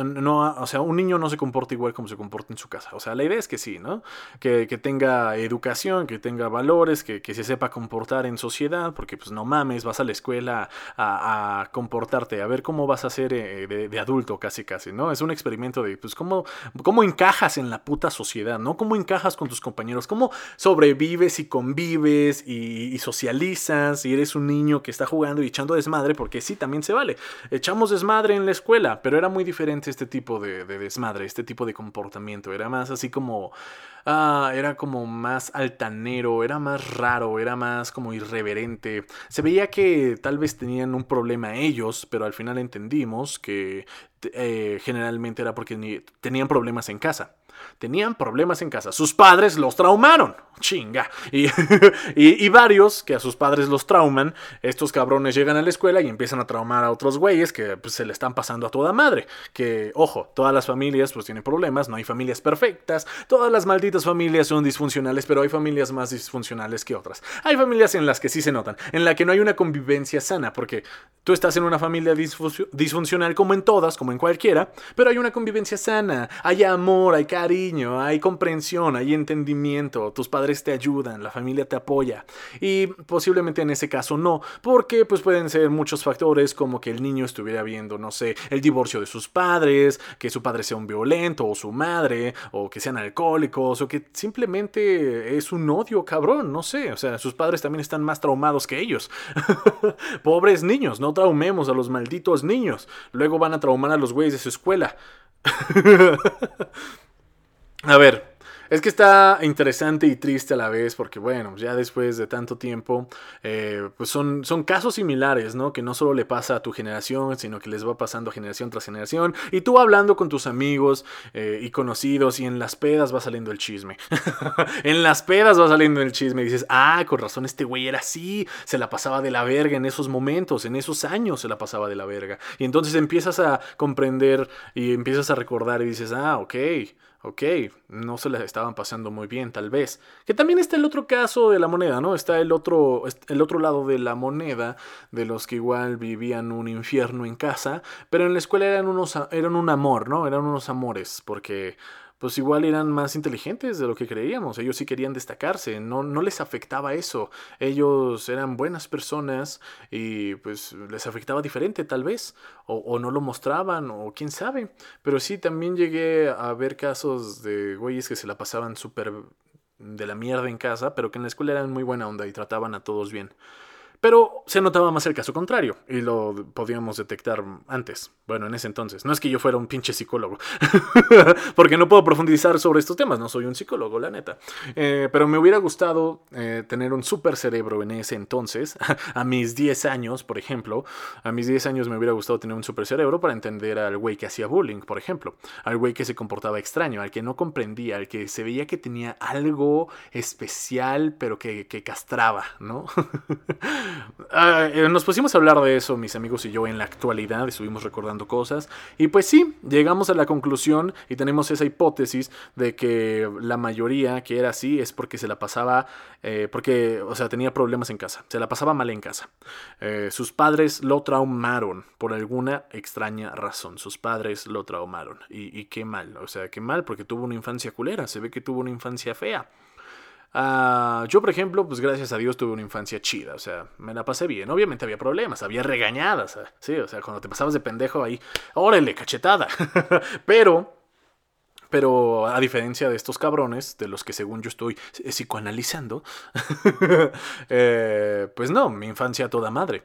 no, o sea, un niño no se comporta igual como se comporta en su casa. O sea, la idea es que sí, ¿no? Que, tenga educación, que tenga valores, que, se sepa comportar en sociedad, porque pues no mames, vas a la escuela a, comportarte, a ver cómo vas a ser eh, de, adulto casi casi, ¿no? Es un experimento de, pues, cómo, cómo encajas en la puta sociedad, ¿no? Cómo encajas con tus compañeros, cómo sobrevives y convives y, y socializas y eres un niño que está jugando y echando desmadre, porque sí, también se vale. Echamos desmadre en la escuela, pero era muy diferente este tipo de, desmadre, este tipo de comportamiento. Era más así como. Ah, era como más altanero, era más raro, era más como irreverente. Se veía que tal vez tenían un problema ellos, pero al final entendimos que eh, generalmente era porque tenían problemas en casa tenían problemas en casa. Sus padres los traumaron. Chinga. Y, varios que a sus padres los trauman, estos cabrones llegan a la escuela y empiezan a traumar a otros güeyes que pues, se le están pasando a toda madre. Que, ojo, todas las familias pues tienen problemas, no hay familias perfectas, todas las malditas familias son disfuncionales, pero hay familias más disfuncionales que otras. Hay familias en las que sí se notan, en la que no hay una convivencia sana, porque tú estás en una familia disfuncional como en todas, como en cualquiera, pero hay una convivencia sana, hay amor, hay cariño cariño, hay comprensión, hay entendimiento, tus padres te ayudan, la familia te apoya. Y posiblemente en ese caso no, porque pues pueden ser muchos factores como que el niño estuviera viendo, no sé, el divorcio de sus padres, que su padre sea un violento o su madre, o que sean alcohólicos, o que simplemente es un odio cabrón, no sé, o sea, sus padres también están más traumados que ellos. Pobres niños, no traumemos a los malditos niños. Luego van a traumar a los güeyes de su escuela. a ver, es que está interesante y triste a la vez porque, bueno, ya después de tanto tiempo, eh, pues son, son casos similares, ¿no? Que no solo le pasa a tu generación, sino que les va pasando generación tras generación. Y tú hablando con tus amigos eh, y conocidos y en las pedas va saliendo el chisme. en las pedas va saliendo el chisme dices, ah, con razón este güey era así, se la pasaba de la verga en esos momentos, en esos años se la pasaba de la verga. Y entonces empiezas a comprender y empiezas a recordar y dices, ah, ok ok, no se les estaban pasando muy bien, tal vez. Que también está el otro caso de la moneda, ¿no? Está el otro, el otro lado de la moneda, de los que igual vivían un infierno en casa, pero en la escuela eran unos, eran un amor, ¿no? Eran unos amores, porque pues igual eran más inteligentes de lo que creíamos. Ellos sí querían destacarse, no, no les afectaba eso. Ellos eran buenas personas y pues les afectaba diferente tal vez, o, o no lo mostraban, o quién sabe. Pero sí, también llegué a ver casos de güeyes que se la pasaban súper de la mierda en casa, pero que en la escuela eran muy buena onda y trataban a todos bien. Pero se notaba más el caso contrario y lo podíamos detectar antes. Bueno, en ese entonces. No es que yo fuera un pinche psicólogo, porque no puedo profundizar sobre estos temas, no soy un psicólogo, la neta. Eh, pero me hubiera gustado eh, tener un super cerebro en ese entonces, a mis 10 años, por ejemplo. A mis 10 años me hubiera gustado tener un super cerebro para entender al güey que hacía bullying, por ejemplo. Al güey que se comportaba extraño, al que no comprendía, al que se veía que tenía algo especial, pero que, que castraba, ¿no? Ah, eh, nos pusimos a hablar de eso, mis amigos y yo, en la actualidad, estuvimos recordando cosas. Y pues sí, llegamos a la conclusión y tenemos esa hipótesis de que la mayoría que era así es porque se la pasaba, eh, porque, o sea, tenía problemas en casa, se la pasaba mal en casa. Eh, sus padres lo traumaron por alguna extraña razón. Sus padres lo traumaron. Y, y qué mal, o sea, qué mal porque tuvo una infancia culera, se ve que tuvo una infancia fea. Ah, yo, por ejemplo, pues gracias a Dios tuve una infancia chida, o sea, me la pasé bien. Obviamente había problemas, había regañadas, ah, sí, o sea, cuando te pasabas de pendejo ahí, órale, cachetada. pero, pero a diferencia de estos cabrones, de los que según yo estoy psicoanalizando, eh, pues no, mi infancia toda madre.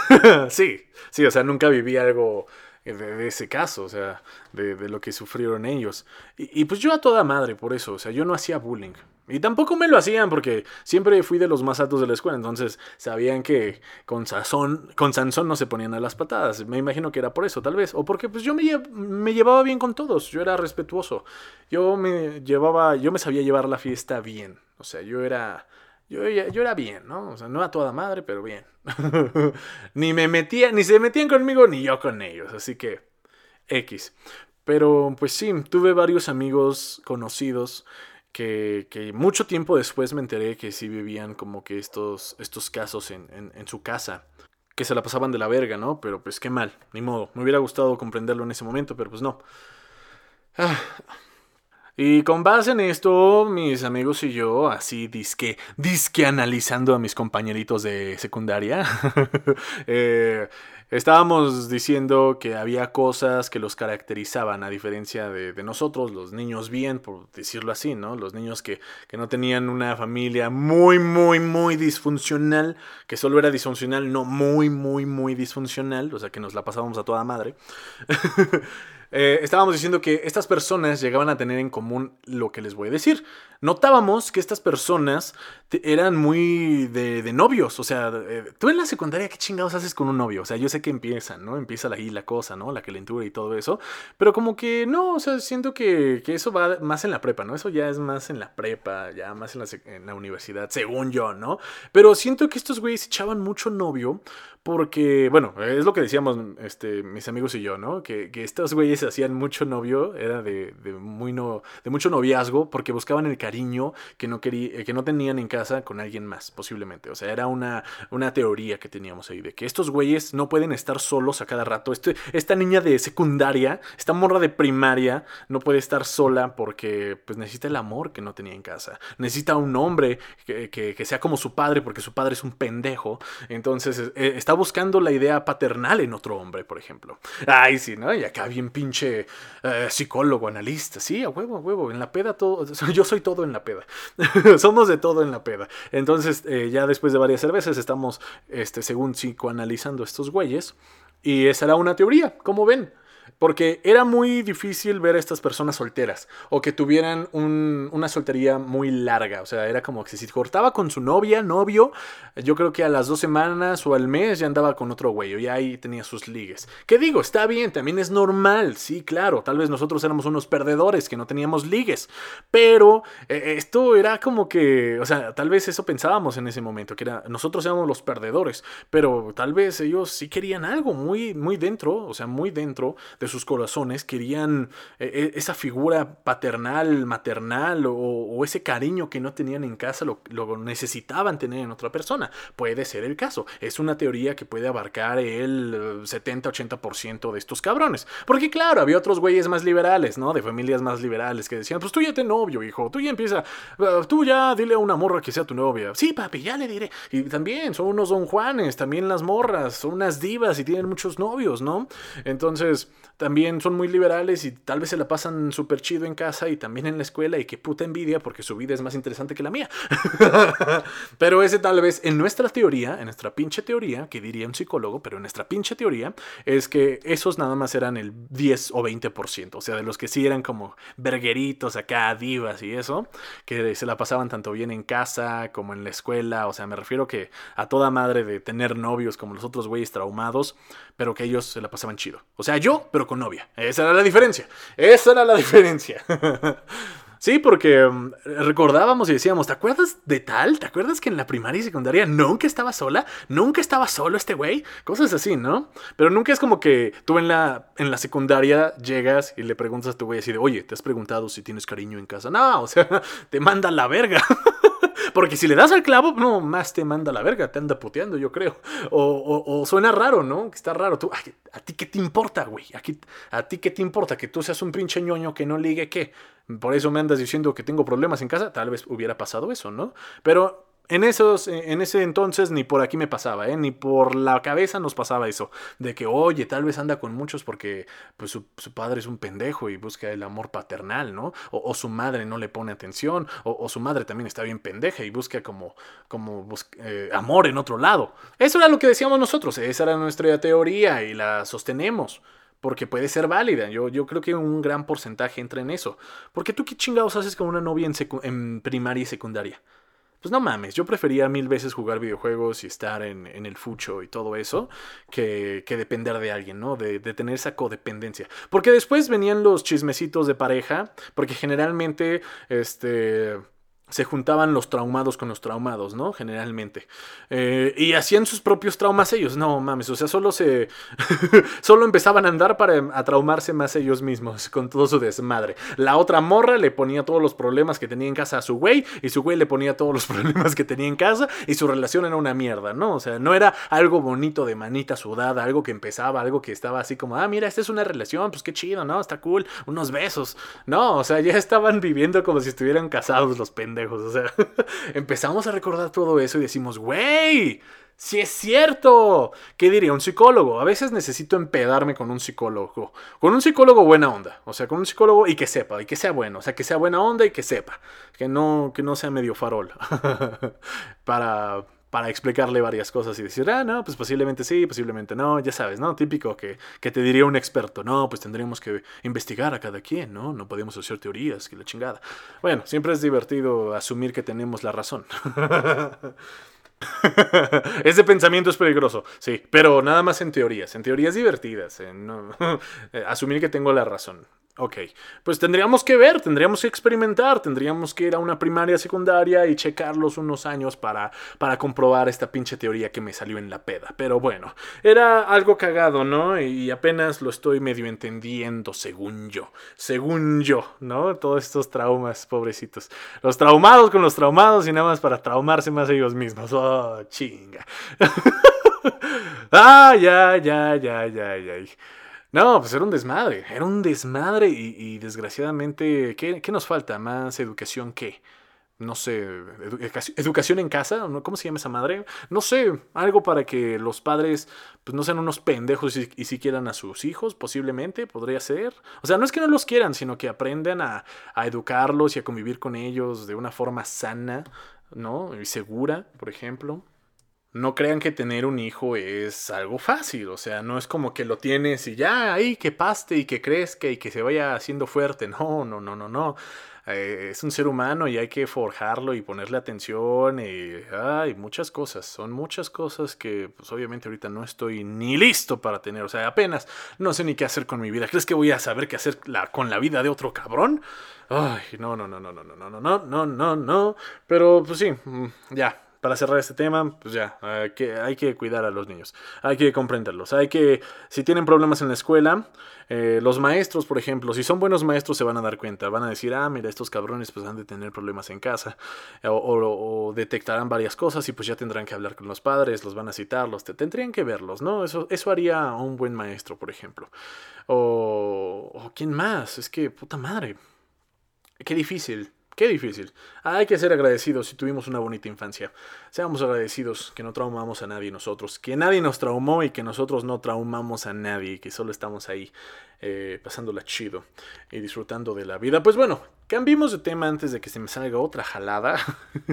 sí, sí, o sea, nunca viví algo de, ese caso, o sea, de, lo que sufrieron ellos. Y, pues yo a toda madre por eso, o sea, yo no hacía bullying. Y tampoco me lo hacían porque siempre fui de los más altos de la escuela, entonces sabían que con con Sansón no se ponían a las patadas. Me imagino que era por eso, tal vez. O porque pues yo me, me llevaba bien con todos, yo era respetuoso. Yo me llevaba, yo me sabía llevar la fiesta bien. O sea, yo era... Yo, yo, era bien, ¿no? O sea, no a toda madre, pero bien. ni me metía, ni se metían conmigo, ni yo con ellos. Así que, X. Pero, pues sí, tuve varios amigos conocidos que, mucho tiempo después me enteré que sí vivían como que estos, estos casos en, en, en, su casa. Que se la pasaban de la verga, ¿no? Pero pues qué mal, ni modo. Me hubiera gustado comprenderlo en ese momento, pero pues no. Ah. Y con base en esto, mis amigos y yo, así disque, disque analizando a mis compañeritos de secundaria, eh, Estábamos diciendo que había cosas que los caracterizaban, a diferencia de, de, nosotros, los niños bien, por decirlo así, ¿no? Los niños que, que, no tenían una familia muy, muy, muy disfuncional, que solo era disfuncional, no muy, muy, muy disfuncional, o sea, que nos la pasábamos a toda madre. Eh, estábamos diciendo que estas personas llegaban a tener en común lo que les voy a decir. Notábamos que estas personas eran muy de, de novios. O sea, eh, tú en la secundaria, ¿qué chingados haces con un novio? O sea, yo sé que empiezan, ¿no? Empieza ahí la cosa, ¿no? La calentura y todo eso. Pero como que no, o sea, siento que, que eso va más en la prepa, ¿no? Eso ya es más en la prepa, ya más en la, en la universidad, según yo, ¿no? Pero siento que estos güeyes echaban mucho novio porque, bueno, es lo que decíamos este, mis amigos y yo, ¿no? Que, que estos güeyes hacían mucho novio, era de, de muy no, de mucho noviazgo, porque buscaban el cariño que no, quería, que no tenían en casa con alguien más, posiblemente. O sea, era una, una teoría que teníamos ahí, de que estos güeyes no pueden estar solos a cada rato. Este, esta niña de secundaria, esta morra de primaria, no puede estar sola porque pues, necesita el amor que no tenía en casa. Necesita un hombre que, que, sea como su padre, porque su padre es un pendejo. Entonces, eh, está buscando la idea paternal en otro hombre, por ejemplo. Ay, sí, ¿no? Y acá bien pinche eh, psicólogo, analista. Sí, a huevo, a huevo. En la peda todo. Yo soy todo en la peda. Somos de todo en la peda. Entonces, eh, ya después de varias cervezas, estamos, este, según psicoanalizando estos güeyes. Y esa era una teoría, como ven. Porque era muy difícil ver a estas personas solteras o que tuvieran una soltería muy larga. O sea, era como que si cortaba con su novia, novio, yo creo que a las dos semanas o al mes ya andaba con otro güey y ahí tenía sus ligues. ¿Qué digo? Está bien, también es normal, sí, claro. Tal vez nosotros éramos unos perdedores que no teníamos ligues. Pero eh, esto era como que, o sea, tal vez eso pensábamos en ese momento, que nosotros éramos los perdedores. Pero tal vez ellos sí querían algo muy, muy dentro, o sea, muy dentro de sus corazones querían eh, eh, esa figura paternal, maternal o, ese cariño que no tenían en casa, lo, necesitaban tener en otra persona. Puede ser el caso. Es una teoría que puede abarcar el 70-80% de estos cabrones. Porque claro, había otros güeyes más liberales, ¿no? De familias más liberales que decían, pues tú ya te novio, hijo, tú ya empieza, tú ya dile a una morra que sea tu novia. Sí, papi, ya le diré. Y también son unos don Juanes, también las morras, son unas divas y tienen muchos novios, ¿no? Entonces, también son muy liberales y tal vez se la pasan súper chido en casa y también en la escuela y qué puta envidia porque su vida es más interesante que la mía. pero ese tal vez en nuestra teoría, en nuestra pinche teoría, que diría un psicólogo, pero en nuestra pinche teoría es que esos nada más eran el 10 o 20%, o sea, de los que sí eran como vergueritos acá, divas y eso, que se la pasaban tanto bien en casa como en la escuela, o sea, me refiero que a toda madre de tener novios como los otros güeyes traumados, pero que ellos se la pasaban chido. O sea, yo, pero con novia. Esa era la diferencia. Esa era la diferencia. sí, porque mm, recordábamos y decíamos, ¿te acuerdas de tal? ¿Te acuerdas que en la primaria y secundaria nunca estaba sola? ¿Nunca estaba solo este güey? Cosas así, ¿no? Pero nunca es como que tú en la, en la secundaria llegas y le preguntas a tu güey así de, oye, ¿te has preguntado si tienes cariño en casa? No, o sea, te manda la verga. Porque si le das al clavo, no, más te manda la verga, te anda puteando, yo creo. O, suena raro, ¿no? Que está raro. Tú, ¿A ti qué te importa, güey? ¿A ti qué te importa? Que tú seas un pinche ñoño que no ligue qué. Por eso me andas diciendo que tengo problemas en casa. Tal vez hubiera pasado eso, ¿no? Pero en, esos, en ese entonces ni por aquí me pasaba, ¿eh? ni por la cabeza nos pasaba eso, de que, oye, tal vez anda con muchos porque pues, su, padre es un pendejo y busca el amor paternal, ¿no? O, su madre no le pone atención, o, su madre también está bien pendeja y busca como, como eh, amor en otro lado. Eso era lo que decíamos nosotros, esa era nuestra teoría y la sostenemos porque puede ser válida. Yo, yo creo que un gran porcentaje entra en eso. Porque tú qué chingados haces con una novia en, en primaria y secundaria. Pues no mames, yo prefería mil veces jugar videojuegos y estar en, el fucho y todo eso que, que depender de alguien, ¿no? De, de, tener esa codependencia. Porque después venían los chismecitos de pareja, porque generalmente, este se juntaban los traumados con los traumados, ¿no? Generalmente. Eh, y hacían sus propios traumas ellos. No mames, o sea, solo se. solo empezaban a andar para a traumarse más ellos mismos, con todo su desmadre. La otra morra le ponía todos los problemas que tenía en casa a su güey, y su güey le ponía todos los problemas que tenía en casa, y su relación era una mierda, ¿no? O sea, no era algo bonito de manita sudada, algo que empezaba, algo que estaba así como, ah, mira, esta es una relación, pues qué chido, ¿no? Está cool, unos besos. No, o sea, ya estaban viviendo como si estuvieran casados los pendejos o sea, empezamos a recordar todo eso y decimos, güey, si es cierto. ¿Qué diría un psicólogo? A veces necesito empedarme con un psicólogo. Con un psicólogo buena onda. O sea, con un psicólogo y que sepa, y que sea bueno. O sea, que sea buena onda y que sepa. Que no, que no sea medio farol. Para para explicarle varias cosas y decir, ah, no, pues posiblemente sí, posiblemente no, ya sabes, ¿no? Típico que, que, te diría un experto, no, pues tendríamos que investigar a cada quien, ¿no? No podemos hacer teorías, que la chingada. Bueno, siempre es divertido asumir que tenemos la razón. Ese pensamiento es peligroso, sí, pero nada más en teorías, en teorías divertidas, en asumir que tengo la razón. Ok, pues tendríamos que ver, tendríamos que experimentar, tendríamos que ir a una primaria, secundaria y checarlos unos años para, para comprobar esta pinche teoría que me salió en la peda. Pero bueno, era algo cagado, ¿no? Y apenas lo estoy medio entendiendo, según yo, según yo, ¿no? Todos estos traumas, pobrecitos. Los traumados con los traumados y nada más para traumarse más ellos mismos. Oh, chinga. ah, ya, ya, ya, ya, ya. No, pues era un desmadre, era un desmadre y, desgraciadamente, ¿qué, nos falta? ¿Más educación qué? No sé, educación en casa, ¿cómo se llama esa madre? No sé, algo para que los padres pues no sean unos pendejos y, y si quieran a sus hijos, posiblemente, podría ser. O sea, no es que no los quieran, sino que aprendan a educarlos y a convivir con ellos de una forma sana, ¿no? Y segura, por ejemplo no crean que tener un hijo es algo fácil, o sea, no es como que lo tienes y ya ahí que paste y que crezca y que se vaya haciendo fuerte, no, no, no, no, no. Eh, es un ser humano y hay que forjarlo y ponerle atención y hay muchas cosas, son muchas cosas que pues obviamente ahorita no estoy ni listo para tener, o sea, apenas no sé ni qué hacer con mi vida. ¿Crees que voy a saber qué hacer con la vida de otro cabrón? Ay, no, no, no, no, no, no, no, no, no, no, no, pero pues sí, ya, para cerrar este tema, pues ya, hay que, hay que cuidar a los niños, hay que comprenderlos, hay que, si tienen problemas en la escuela, eh, los maestros, por ejemplo, si son buenos maestros se van a dar cuenta, van a decir, ah, mira, estos cabrones pues han de tener problemas en casa, o, detectarán varias cosas y pues ya tendrán que hablar con los padres, los van a citar, los tendrían que verlos, ¿no? Eso, eso haría un buen maestro, por ejemplo. O, o quién más, es que, puta madre, qué difícil. Qué difícil. Hay que ser agradecidos si tuvimos una bonita infancia. Seamos agradecidos que no traumamos a nadie nosotros, que nadie nos traumó y que nosotros no traumamos a nadie, que solo estamos ahí eh, pasándola chido y disfrutando de la vida. Pues bueno, cambiemos de tema antes de que se me salga otra jalada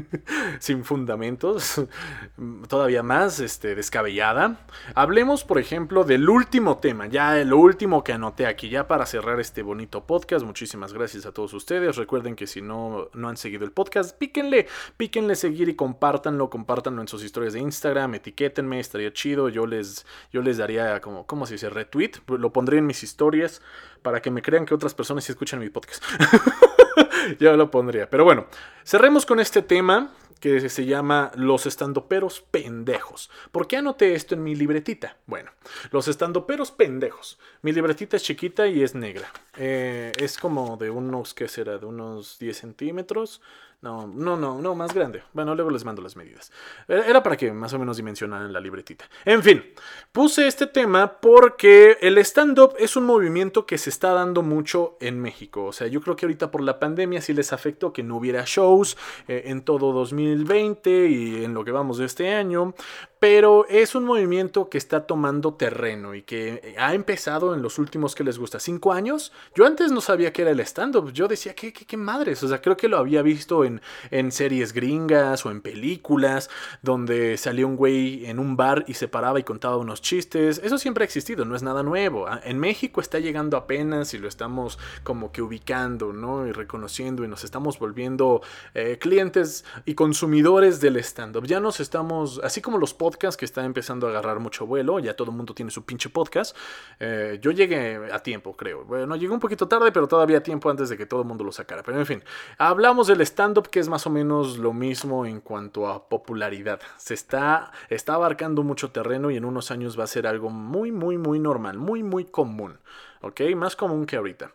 sin fundamentos, todavía más este, descabellada. Hablemos, por ejemplo, del último tema, ya el último que anoté aquí, ya para cerrar este bonito podcast. Muchísimas gracias a todos ustedes. Recuerden que si no, no han seguido el podcast, píquenle, píquenle seguir y compártanlo, compártanlo en sus historias de Instagram, etiquétenme, estaría chido. Yo les, yo les daría como, ¿cómo se dice? Retweet, lo pondré en mis historias para que me crean que otras personas sí escuchan mi podcast. Yo lo pondría. Pero bueno, cerremos con este tema que se llama Los estandoperos pendejos. ¿Por qué anoté esto en mi libretita? Bueno, los estandoperos pendejos. Mi libretita es chiquita y es negra. Eh, es como de unos, ¿qué será? De unos 10 centímetros. No, no, no, no, más grande. Bueno, luego les mando las medidas. Era para que más o menos dimensionaran la libretita. En fin, puse este tema porque el stand-up es un movimiento que se está dando mucho en México. O sea, yo creo que ahorita por la pandemia sí les afectó que no hubiera shows eh, en todo 2020 y en lo que vamos de este año. Pero es un movimiento que está tomando terreno y que ha empezado en los últimos que les gusta, cinco años. Yo antes no sabía qué era el stand-up. Yo decía, ¿qué, qué, qué madres? O sea, creo que lo había visto en, en, series gringas o en películas, donde salía un güey en un bar y se paraba y contaba unos chistes. Eso siempre ha existido, no es nada nuevo. Ah, en México está llegando apenas y lo estamos como que ubicando, ¿no? Y reconociendo y nos estamos volviendo eh, clientes y consumidores del stand-up. Ya nos estamos, así como los podcast que está empezando a agarrar mucho vuelo, ya todo el mundo tiene su pinche podcast. Eh, yo llegué a tiempo, creo. Bueno, llegué un poquito tarde, pero todavía a tiempo antes de que todo el mundo lo sacara. Pero en fin, hablamos del stand-up que es más o menos lo mismo en cuanto a popularidad. Se está, está abarcando mucho terreno y en unos años va a ser algo muy, muy, muy normal, muy, muy común. ¿ok? Más común que ahorita.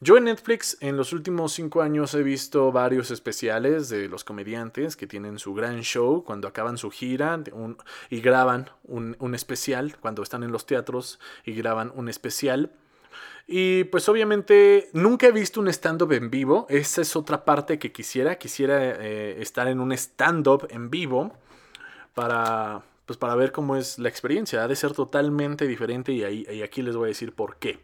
Yo en Netflix en los últimos cinco años he visto varios especiales de los comediantes que tienen su gran show cuando acaban su gira y graban un, especial, cuando están en los teatros y graban un especial. Y pues obviamente nunca he visto un stand-up en vivo. Esa es otra parte que quisiera. Quisiera eh, estar en un stand-up en vivo para pues para ver cómo es la experiencia. Ha de ser totalmente diferente y, ahí, y aquí les voy a decir por qué.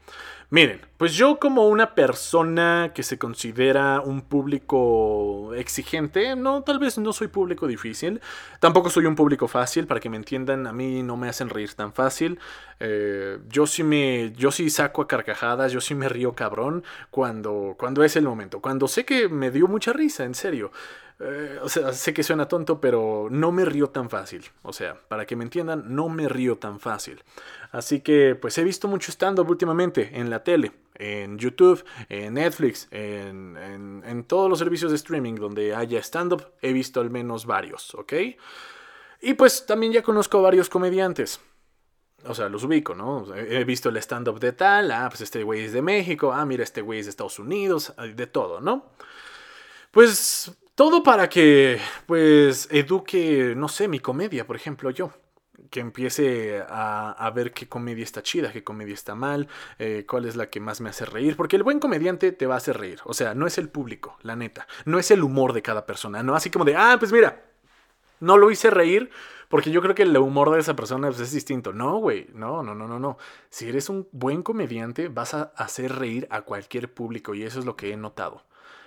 Miren, pues yo como una persona que se considera un público exigente, no, tal vez no soy público difícil, tampoco soy un público fácil, para que me entiendan, a mí no me hacen reír tan fácil. Eh, yo sí me, yo sí saco a carcajadas, yo sí me río cabrón cuando, cuando es el momento, cuando sé que me dio mucha risa, en serio. Eh, o sea, sé que suena tonto, pero no me río tan fácil. O sea, para que me entiendan, no me río tan fácil. Así que, pues he visto mucho stand-up últimamente en la tele, en YouTube, en Netflix, en, en todos los servicios de streaming donde haya stand-up, he visto al menos varios, ¿ok? Y pues también ya conozco varios comediantes. O sea, los ubico, ¿no? He visto el stand-up de tal, ah, pues este güey es de México, ah, mira, este güey es de Estados Unidos, de todo, ¿no? Pues todo para que, pues, eduque, no sé, mi comedia, por ejemplo, yo. Que empiece a, ver qué comedia está chida, qué comedia está mal, eh, cuál es la que más me hace reír. Porque el buen comediante te va a hacer reír. O sea, no es el público, la neta. No es el humor de cada persona. No así como de, ah, pues mira, no lo hice reír porque yo creo que el humor de esa persona pues, es distinto. No, güey, no, no, no, no, no. Si eres un buen comediante, vas a hacer reír a cualquier público y eso es lo que he notado.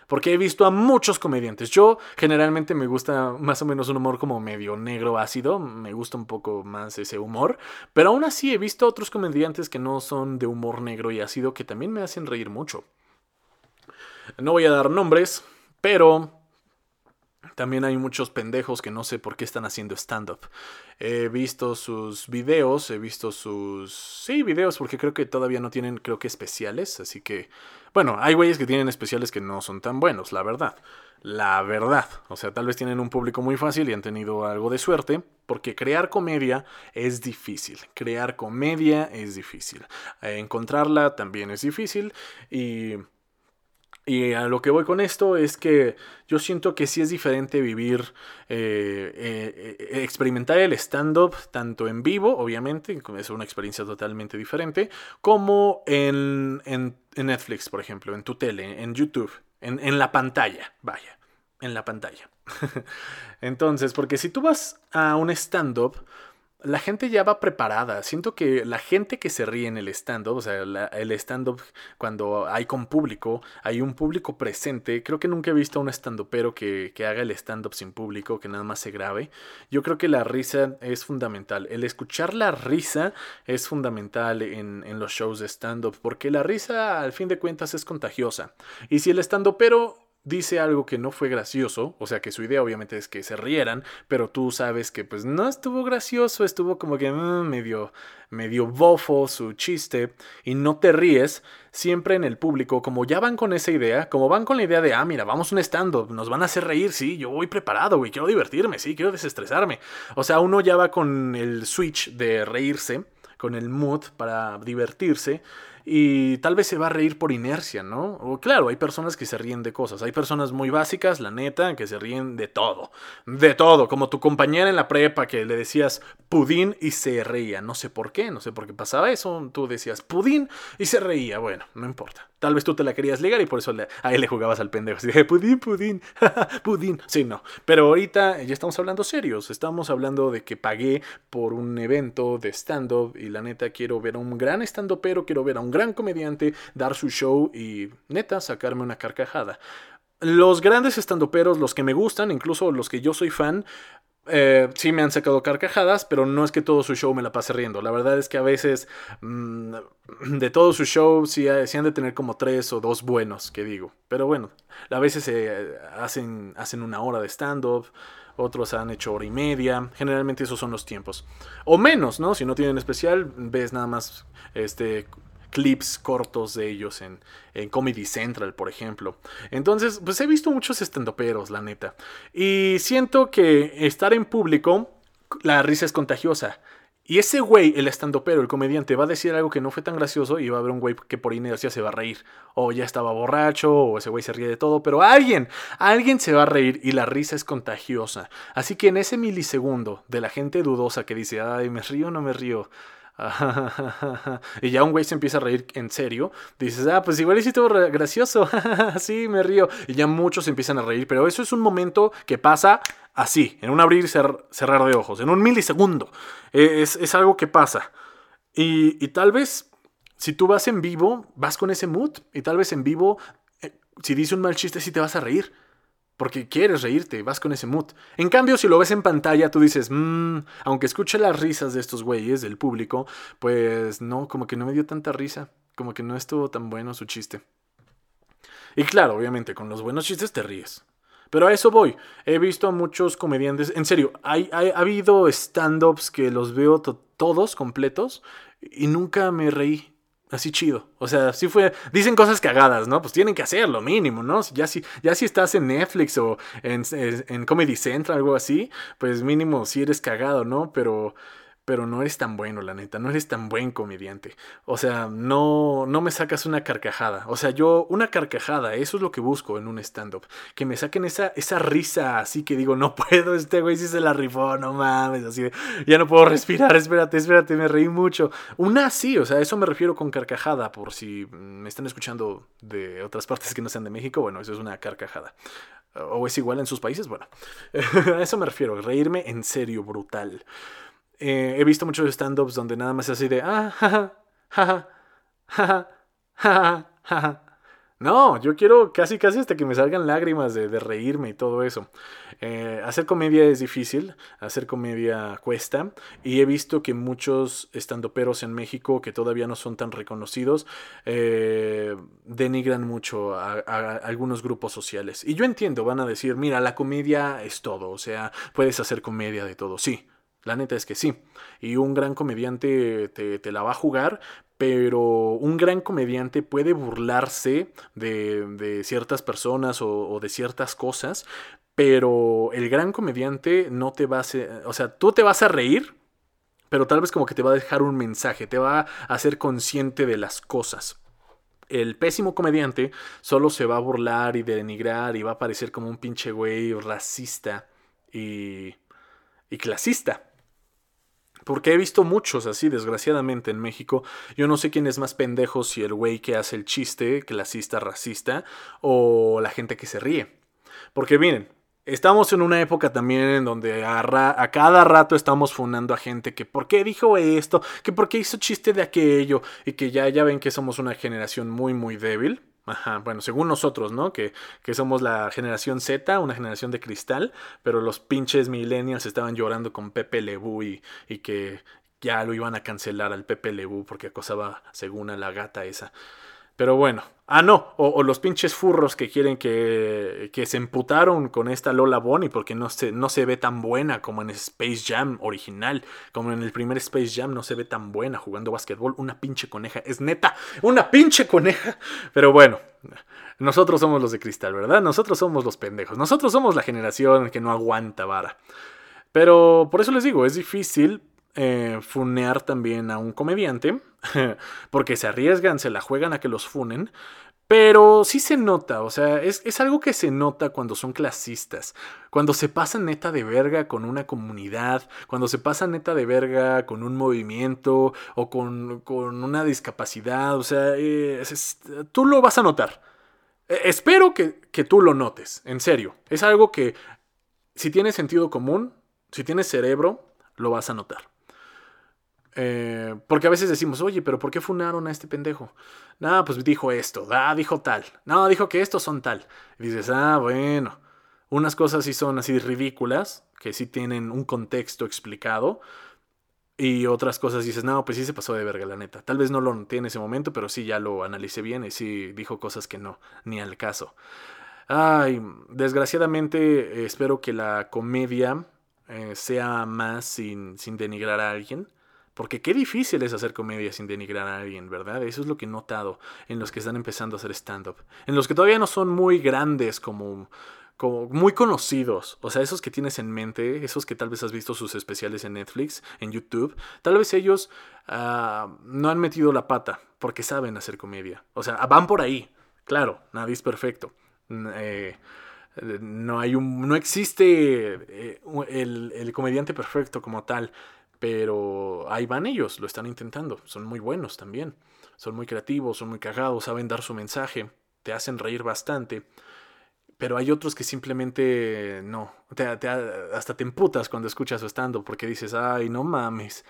Porque he visto a muchos comediantes. Yo generalmente me gusta más o menos un humor como medio negro ácido. Me gusta un poco más ese humor. Pero aún así he visto otros comediantes que no son de humor negro y ácido que también me hacen reír mucho. No voy a dar nombres, pero también hay muchos pendejos que no sé por qué están haciendo stand-up. He visto sus videos, he visto sus... Sí, videos, porque creo que todavía no tienen, creo que especiales, así que... Bueno, hay güeyes que tienen especiales que no son tan buenos, la verdad. La verdad. O sea, tal vez tienen un público muy fácil y han tenido algo de suerte, porque crear comedia es difícil. Crear comedia es difícil. encontrarla también es difícil y y a lo que voy con esto es que yo siento que sí es diferente vivir, eh, eh, eh, experimentar el stand-up tanto en vivo, obviamente, es una experiencia totalmente diferente, como en, en, Netflix, por ejemplo, en tu tele, en YouTube, en, en la pantalla, vaya, en la pantalla. Entonces, porque si tú vas a un stand-up, la gente ya va preparada. Siento que la gente que se ríe en el stand-up, o sea, el stand-up cuando hay con público, hay un público presente. Creo que nunca he visto a un stand-upero que, que haga el stand-up sin público, que nada más se grabe. Yo creo que la risa es fundamental. El escuchar la risa es fundamental en, en los shows de stand-up, porque la risa al fin de cuentas es contagiosa. Y si el stand-upero dice algo que no fue gracioso, o sea que su idea obviamente es que se rieran, pero tú sabes que pues no estuvo gracioso, estuvo como que mm, medio medio bofo su chiste y no te ríes, siempre en el público, como ya van con esa idea, como van con la idea de, ah, mira, vamos un stand-up, nos van a hacer reír, sí, yo voy preparado, güey, quiero divertirme, sí, quiero desestresarme. O sea, uno ya va con el switch de reírse, con el mood para divertirse y tal vez se va a reír por inercia, ¿no? O claro, hay personas que se ríen de cosas, hay personas muy básicas, la neta, que se ríen de todo, de todo, como tu compañera en la prepa que le decías pudín y se reía, no sé por qué, no sé por qué pasaba eso, tú decías pudín y se reía, bueno, no importa. Tal vez tú te la querías ligar y por eso él le jugabas al pendejo. Así dije, pudín, pudín, pudín. Sí, no. Pero ahorita ya estamos hablando serios. Estamos hablando de que pagué por un evento de stand-up y la neta quiero ver a un gran stand pero quiero ver a un gran comediante dar su show y neta sacarme una carcajada. Los grandes estandoperos, los que me gustan, incluso los que yo soy fan, eh, sí me han sacado carcajadas, pero no es que todo su show me la pase riendo. La verdad es que a veces mm, de todo su show sí, han de tener como tres o dos buenos, que digo. Pero bueno, a veces se hacen, hacen una hora de stand-up, otros han hecho hora y media. Generalmente esos son los tiempos. O menos, ¿no? Si no tienen especial, ves nada más este clips cortos de ellos en, Comedy Central, por ejemplo. Entonces, pues he visto muchos estendoperos, la neta. Y siento que estar en público, la risa es contagiosa. Y ese güey, el estandopero, el comediante, va a decir algo que no fue tan gracioso y va a haber un güey que por inercia se va a reír. O ya estaba borracho, o ese güey se ríe de todo, pero alguien, alguien se va a reír y la risa es contagiosa. Así que en ese milisegundo de la gente dudosa que dice, ay, me río o no me río, y ya un güey se empieza a reír en serio. Dices, ah, pues igual hiciste gracioso. sí, me río. Y ya muchos empiezan a reír. Pero eso es un momento que pasa así, en un abrir y cerrar de ojos, en un milisegundo. E, es, algo que pasa. Y, tal vez, si tú vas en vivo, vas con ese mood. Y tal vez en vivo, eh, si dice un mal chiste, sí te vas a reír porque quieres reírte, vas con ese mood. En cambio, si lo ves en pantalla, tú dices, mmm, aunque escuche las risas de estos güeyes, del público, pues no, como que no me dio tanta risa, como que no estuvo tan bueno su chiste. Y claro, obviamente, con los buenos chistes te ríes. Pero a eso voy. He visto a muchos comediantes, en serio, hay, ha habido stand-ups que los veo todos completos y nunca me reí. Así chido. O sea, sí fue. Dicen cosas cagadas, ¿no? Pues tienen que hacerlo, mínimo, ¿no? Ya si, ya si estás en Netflix o en, Comedy Central, algo así, pues mínimo si eres cagado, ¿no? Pero pero no eres tan bueno, la neta, no eres tan buen comediante. O sea, no, no me sacas una carcajada. O sea, yo, una carcajada, eso es lo que busco en un stand-up. Que me saquen esa, esa risa así que digo, no puedo, este güey sí se la rifó, no mames, así de, ya no puedo respirar, espérate, espérate, me reí mucho. Una sí, o sea, eso me refiero con carcajada, por si me están escuchando de otras partes que no sean de México, bueno, eso es una carcajada. O es igual en sus países, bueno, a eso me refiero, reírme en serio, brutal. Eh, he visto muchos stand-ups donde nada más es así de, ah, jaja, jaja, jaja, jaja, jaja. No, yo quiero casi casi hasta que me salgan lágrimas de, reírme y todo eso. Eh, hacer comedia es difícil, hacer comedia cuesta. Y he visto que muchos estandoperos en México que todavía no son tan reconocidos eh, denigran mucho a, algunos grupos sociales. Y yo entiendo, van a decir, mira, la comedia es todo. O sea, puedes hacer comedia de todo. Sí, la neta es que sí. Y un gran comediante te, la va a jugar, pero un gran comediante puede burlarse de, ciertas personas o, de ciertas cosas, pero el gran comediante no te va a hacer, o sea, tú te vas a reír, pero tal vez como que te va a dejar un mensaje, te va a hacer consciente de las cosas. El pésimo comediante solo se va a burlar y denigrar y va a parecer como un pinche güey racista y, y clasista. Porque he visto muchos así, desgraciadamente, en México. Yo no sé quién es más pendejo, si el güey que hace el chiste, clasista, racista, o la gente que se ríe. Porque miren, estamos en una época también en donde a, a cada rato estamos fundando a gente que por qué dijo esto, que por qué hizo chiste de aquello, y que ya, ya ven que somos una generación muy, muy débil. Ajá, bueno, según nosotros, ¿no? Que, que, somos la generación Z, una generación de cristal, pero los pinches millennials estaban llorando con Pepe Lebu y, y que ya lo iban a cancelar al Pepe Lebu porque acosaba, según a la gata esa. Pero bueno, ah, no, o, los pinches furros que quieren que, que, se emputaron con esta Lola Bonnie porque no se, no se ve tan buena como en Space Jam original, como en el primer Space Jam no se ve tan buena jugando básquetbol. Una pinche coneja, es neta, una pinche coneja. Pero bueno, nosotros somos los de cristal, ¿verdad? Nosotros somos los pendejos, nosotros somos la generación que no aguanta vara. Pero por eso les digo, es difícil eh, funear también a un comediante, porque se arriesgan, se la juegan a que los funen, pero sí se nota, o sea, es, es, algo que se nota cuando son clasistas, cuando se pasan neta de verga con una comunidad, cuando se pasan neta de verga con un movimiento o con, con una discapacidad, o sea, tú lo vas a notar. E, espero que, que tú lo notes, en serio. Es algo que si tienes sentido común, si tienes cerebro, lo vas a notar. Eh, porque a veces decimos, oye, pero ¿por qué funaron a este pendejo? No, pues dijo esto, ah, dijo tal. No, dijo que estos son tal. Y dices, ah, bueno. Unas cosas sí son así ridículas, que sí tienen un contexto explicado. Y otras cosas dices, no, pues sí se pasó de verga, la neta. Tal vez no lo noté en ese momento, pero sí ya lo analicé bien y sí dijo cosas que no, ni al caso. Ay, desgraciadamente espero que la comedia eh, sea más sin, sin denigrar a alguien. Porque qué difícil es hacer comedia sin denigrar a alguien, ¿verdad? Eso es lo que he notado en los que están empezando a hacer stand-up. En los que todavía no son muy grandes como, como muy conocidos. O sea, esos que tienes en mente, esos que tal vez has visto sus especiales en Netflix, en YouTube, tal vez ellos ah, no han metido la pata porque saben hacer comedia. O sea, van por ahí. Claro, nadie es perfecto. Eh, no hay un. no existe eh, el comediante perfecto como tal. Pero ahí van ellos, lo están intentando. Son muy buenos también. Son muy creativos, son muy cagados, saben dar su mensaje, te hacen reír bastante. Pero hay otros que simplemente no. hasta te emputas cuando escuchas su estando porque dices, ay, no mames.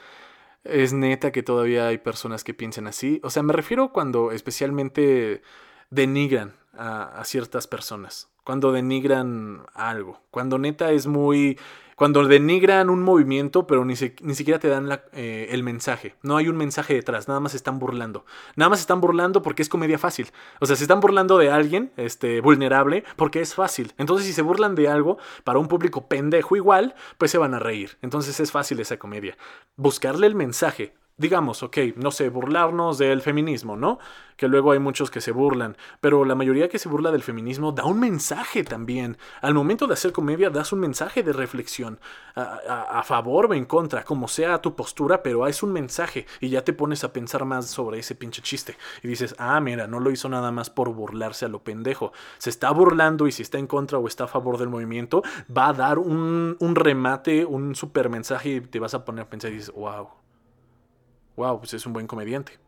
Es neta que todavía hay personas que piensen así. O sea, me refiero cuando especialmente denigran a, a ciertas personas. Cuando denigran algo. Cuando neta es muy cuando denigran un movimiento, pero ni, ni siquiera te dan eh, el mensaje. No hay un mensaje detrás, nada más están burlando. Nada más están burlando porque es comedia fácil. O sea, se están burlando de alguien este, vulnerable porque es fácil. Entonces, si se burlan de algo para un público pendejo igual, pues se van a reír. Entonces es fácil esa comedia. Buscarle el mensaje digamos, ok, no sé, burlarnos del feminismo, ¿no? Que luego hay muchos que se burlan, pero la mayoría que se burla del feminismo da un mensaje también. Al momento de hacer comedia das un mensaje de reflexión, a, favor o en contra, como sea tu postura, pero es un mensaje y ya te pones a pensar más sobre ese pinche chiste. Y dices, ah, mira, no lo hizo nada más por burlarse a lo pendejo. Se está burlando y si está en contra o está a favor del movimiento, va a dar un, un remate, un super mensaje y te vas a poner a pensar y dices, wow wow, pues es un buen comediante.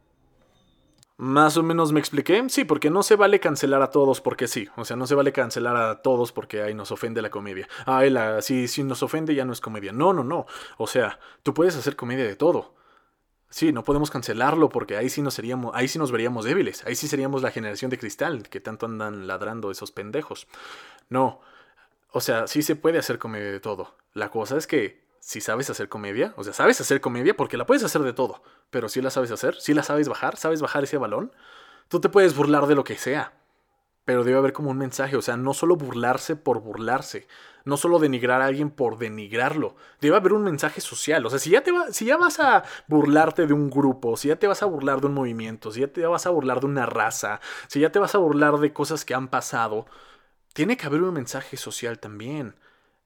Más o menos me expliqué, sí, porque no se vale cancelar a todos porque sí, o sea, no se vale cancelar a todos porque ahí nos ofende la comedia. Ah, la, si, si nos ofende ya no es comedia. No, no, no. O sea, tú puedes hacer comedia de todo. Sí, no podemos cancelarlo porque ahí sí nos seríamos, ahí sí nos veríamos débiles, ahí sí seríamos la generación de cristal que tanto andan ladrando esos pendejos. No, o sea, sí se puede hacer comedia de todo. La cosa es que si sabes hacer comedia, o sea, sabes hacer comedia porque la puedes hacer de todo, pero si la sabes hacer, si la sabes bajar, sabes bajar ese balón, tú te puedes burlar de lo que sea, pero debe haber como un mensaje, o sea, no solo burlarse por burlarse, no solo denigrar a alguien por denigrarlo, debe haber un mensaje social, o sea, si ya, te va, si ya vas a burlarte de un grupo, si ya te vas a burlar de un movimiento, si ya te vas a burlar de una raza, si ya te vas a burlar de cosas que han pasado, tiene que haber un mensaje social también.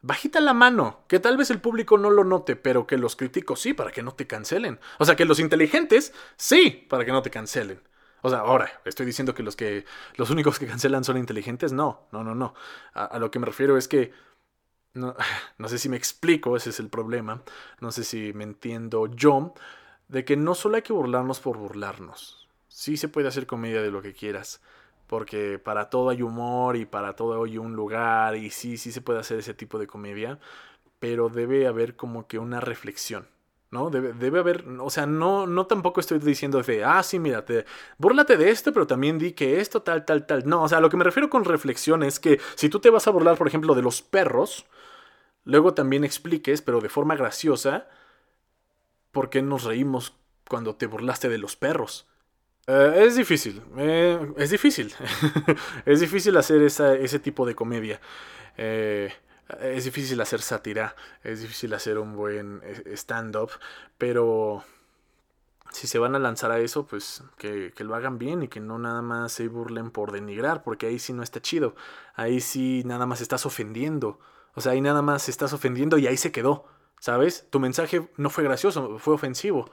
Bajita la mano, que tal vez el público no lo note, pero que los críticos sí, para que no te cancelen. O sea, que los inteligentes sí, para que no te cancelen. O sea, ahora, estoy diciendo que los que los únicos que cancelan son inteligentes, no, no, no, no. A, lo que me refiero es que no, no sé si me explico, ese es el problema. No sé si me entiendo yo, de que no solo hay que burlarnos por burlarnos. Sí se puede hacer comedia de lo que quieras porque para todo hay humor y para todo hay un lugar y sí, sí se puede hacer ese tipo de comedia, pero debe haber como que una reflexión. ¿no? Debe, debe, haber, o sea, no, no tampoco estoy diciendo de, ah, sí, mírate, búrlate de esto, pero también di que esto, tal, tal, tal. No, o sea, lo que me refiero con reflexión es que si tú te vas a burlar, por ejemplo, de los perros, luego también expliques, pero de forma graciosa, por qué nos reímos cuando te burlaste de los perros. Eh, es difícil, eh, es difícil. es difícil hacer ese tipo de comedia. Eh, es difícil hacer sátira, es difícil hacer un buen stand-up, pero si se van a lanzar a eso, pues que, que, lo hagan bien y que no nada más se burlen por denigrar, porque ahí sí no está chido. Ahí sí nada más estás ofendiendo. O sea, ahí nada más estás ofendiendo y ahí se quedó. ¿Sabes? Tu mensaje no fue gracioso, fue ofensivo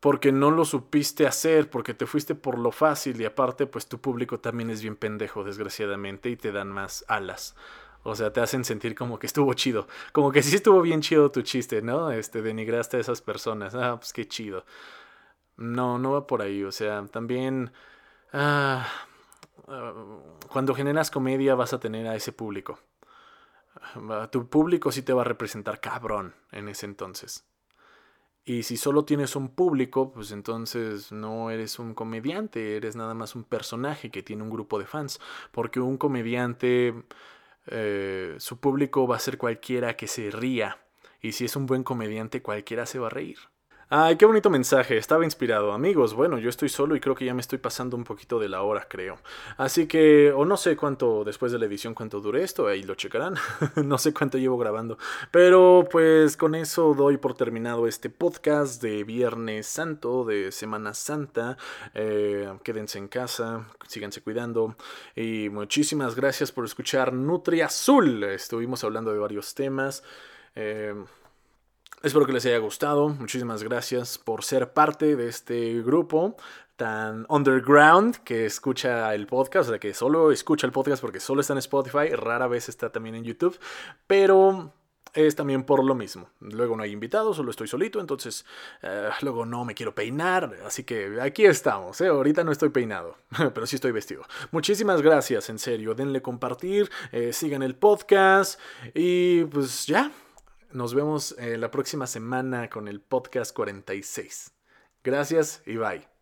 porque no lo supiste hacer, porque te fuiste por lo fácil y aparte pues tu público también es bien pendejo desgraciadamente y te dan más alas. O sea, te hacen sentir como que estuvo chido, como que sí estuvo bien chido tu chiste, ¿no? Este denigraste a esas personas. Ah, pues qué chido. No, no va por ahí, o sea, también ah, ah, cuando generas comedia vas a tener a ese público. Tu público sí te va a representar cabrón en ese entonces. Y si solo tienes un público, pues entonces no eres un comediante, eres nada más un personaje que tiene un grupo de fans. Porque un comediante, eh, su público va a ser cualquiera que se ría. Y si es un buen comediante, cualquiera se va a reír. Ay, qué bonito mensaje, estaba inspirado. Amigos, bueno, yo estoy solo y creo que ya me estoy pasando un poquito de la hora, creo. Así que, o no sé cuánto, después de la edición, cuánto dure esto, ahí lo checarán. no sé cuánto llevo grabando. Pero pues con eso doy por terminado este podcast de Viernes Santo, de Semana Santa. Eh, quédense en casa, síganse cuidando. Y muchísimas gracias por escuchar Nutria Azul. Estuvimos hablando de varios temas. Eh, Espero que les haya gustado. Muchísimas gracias por ser parte de este grupo tan underground que escucha el podcast, o sea, que solo escucha el podcast porque solo está en Spotify, rara vez está también en YouTube, pero es también por lo mismo. Luego no hay invitados, solo estoy solito, entonces eh, luego no me quiero peinar, así que aquí estamos. ¿eh? Ahorita no estoy peinado, pero sí estoy vestido. Muchísimas gracias, en serio. Denle compartir, eh, sigan el podcast y pues ya. Nos vemos eh, la próxima semana con el podcast 46. Gracias y bye.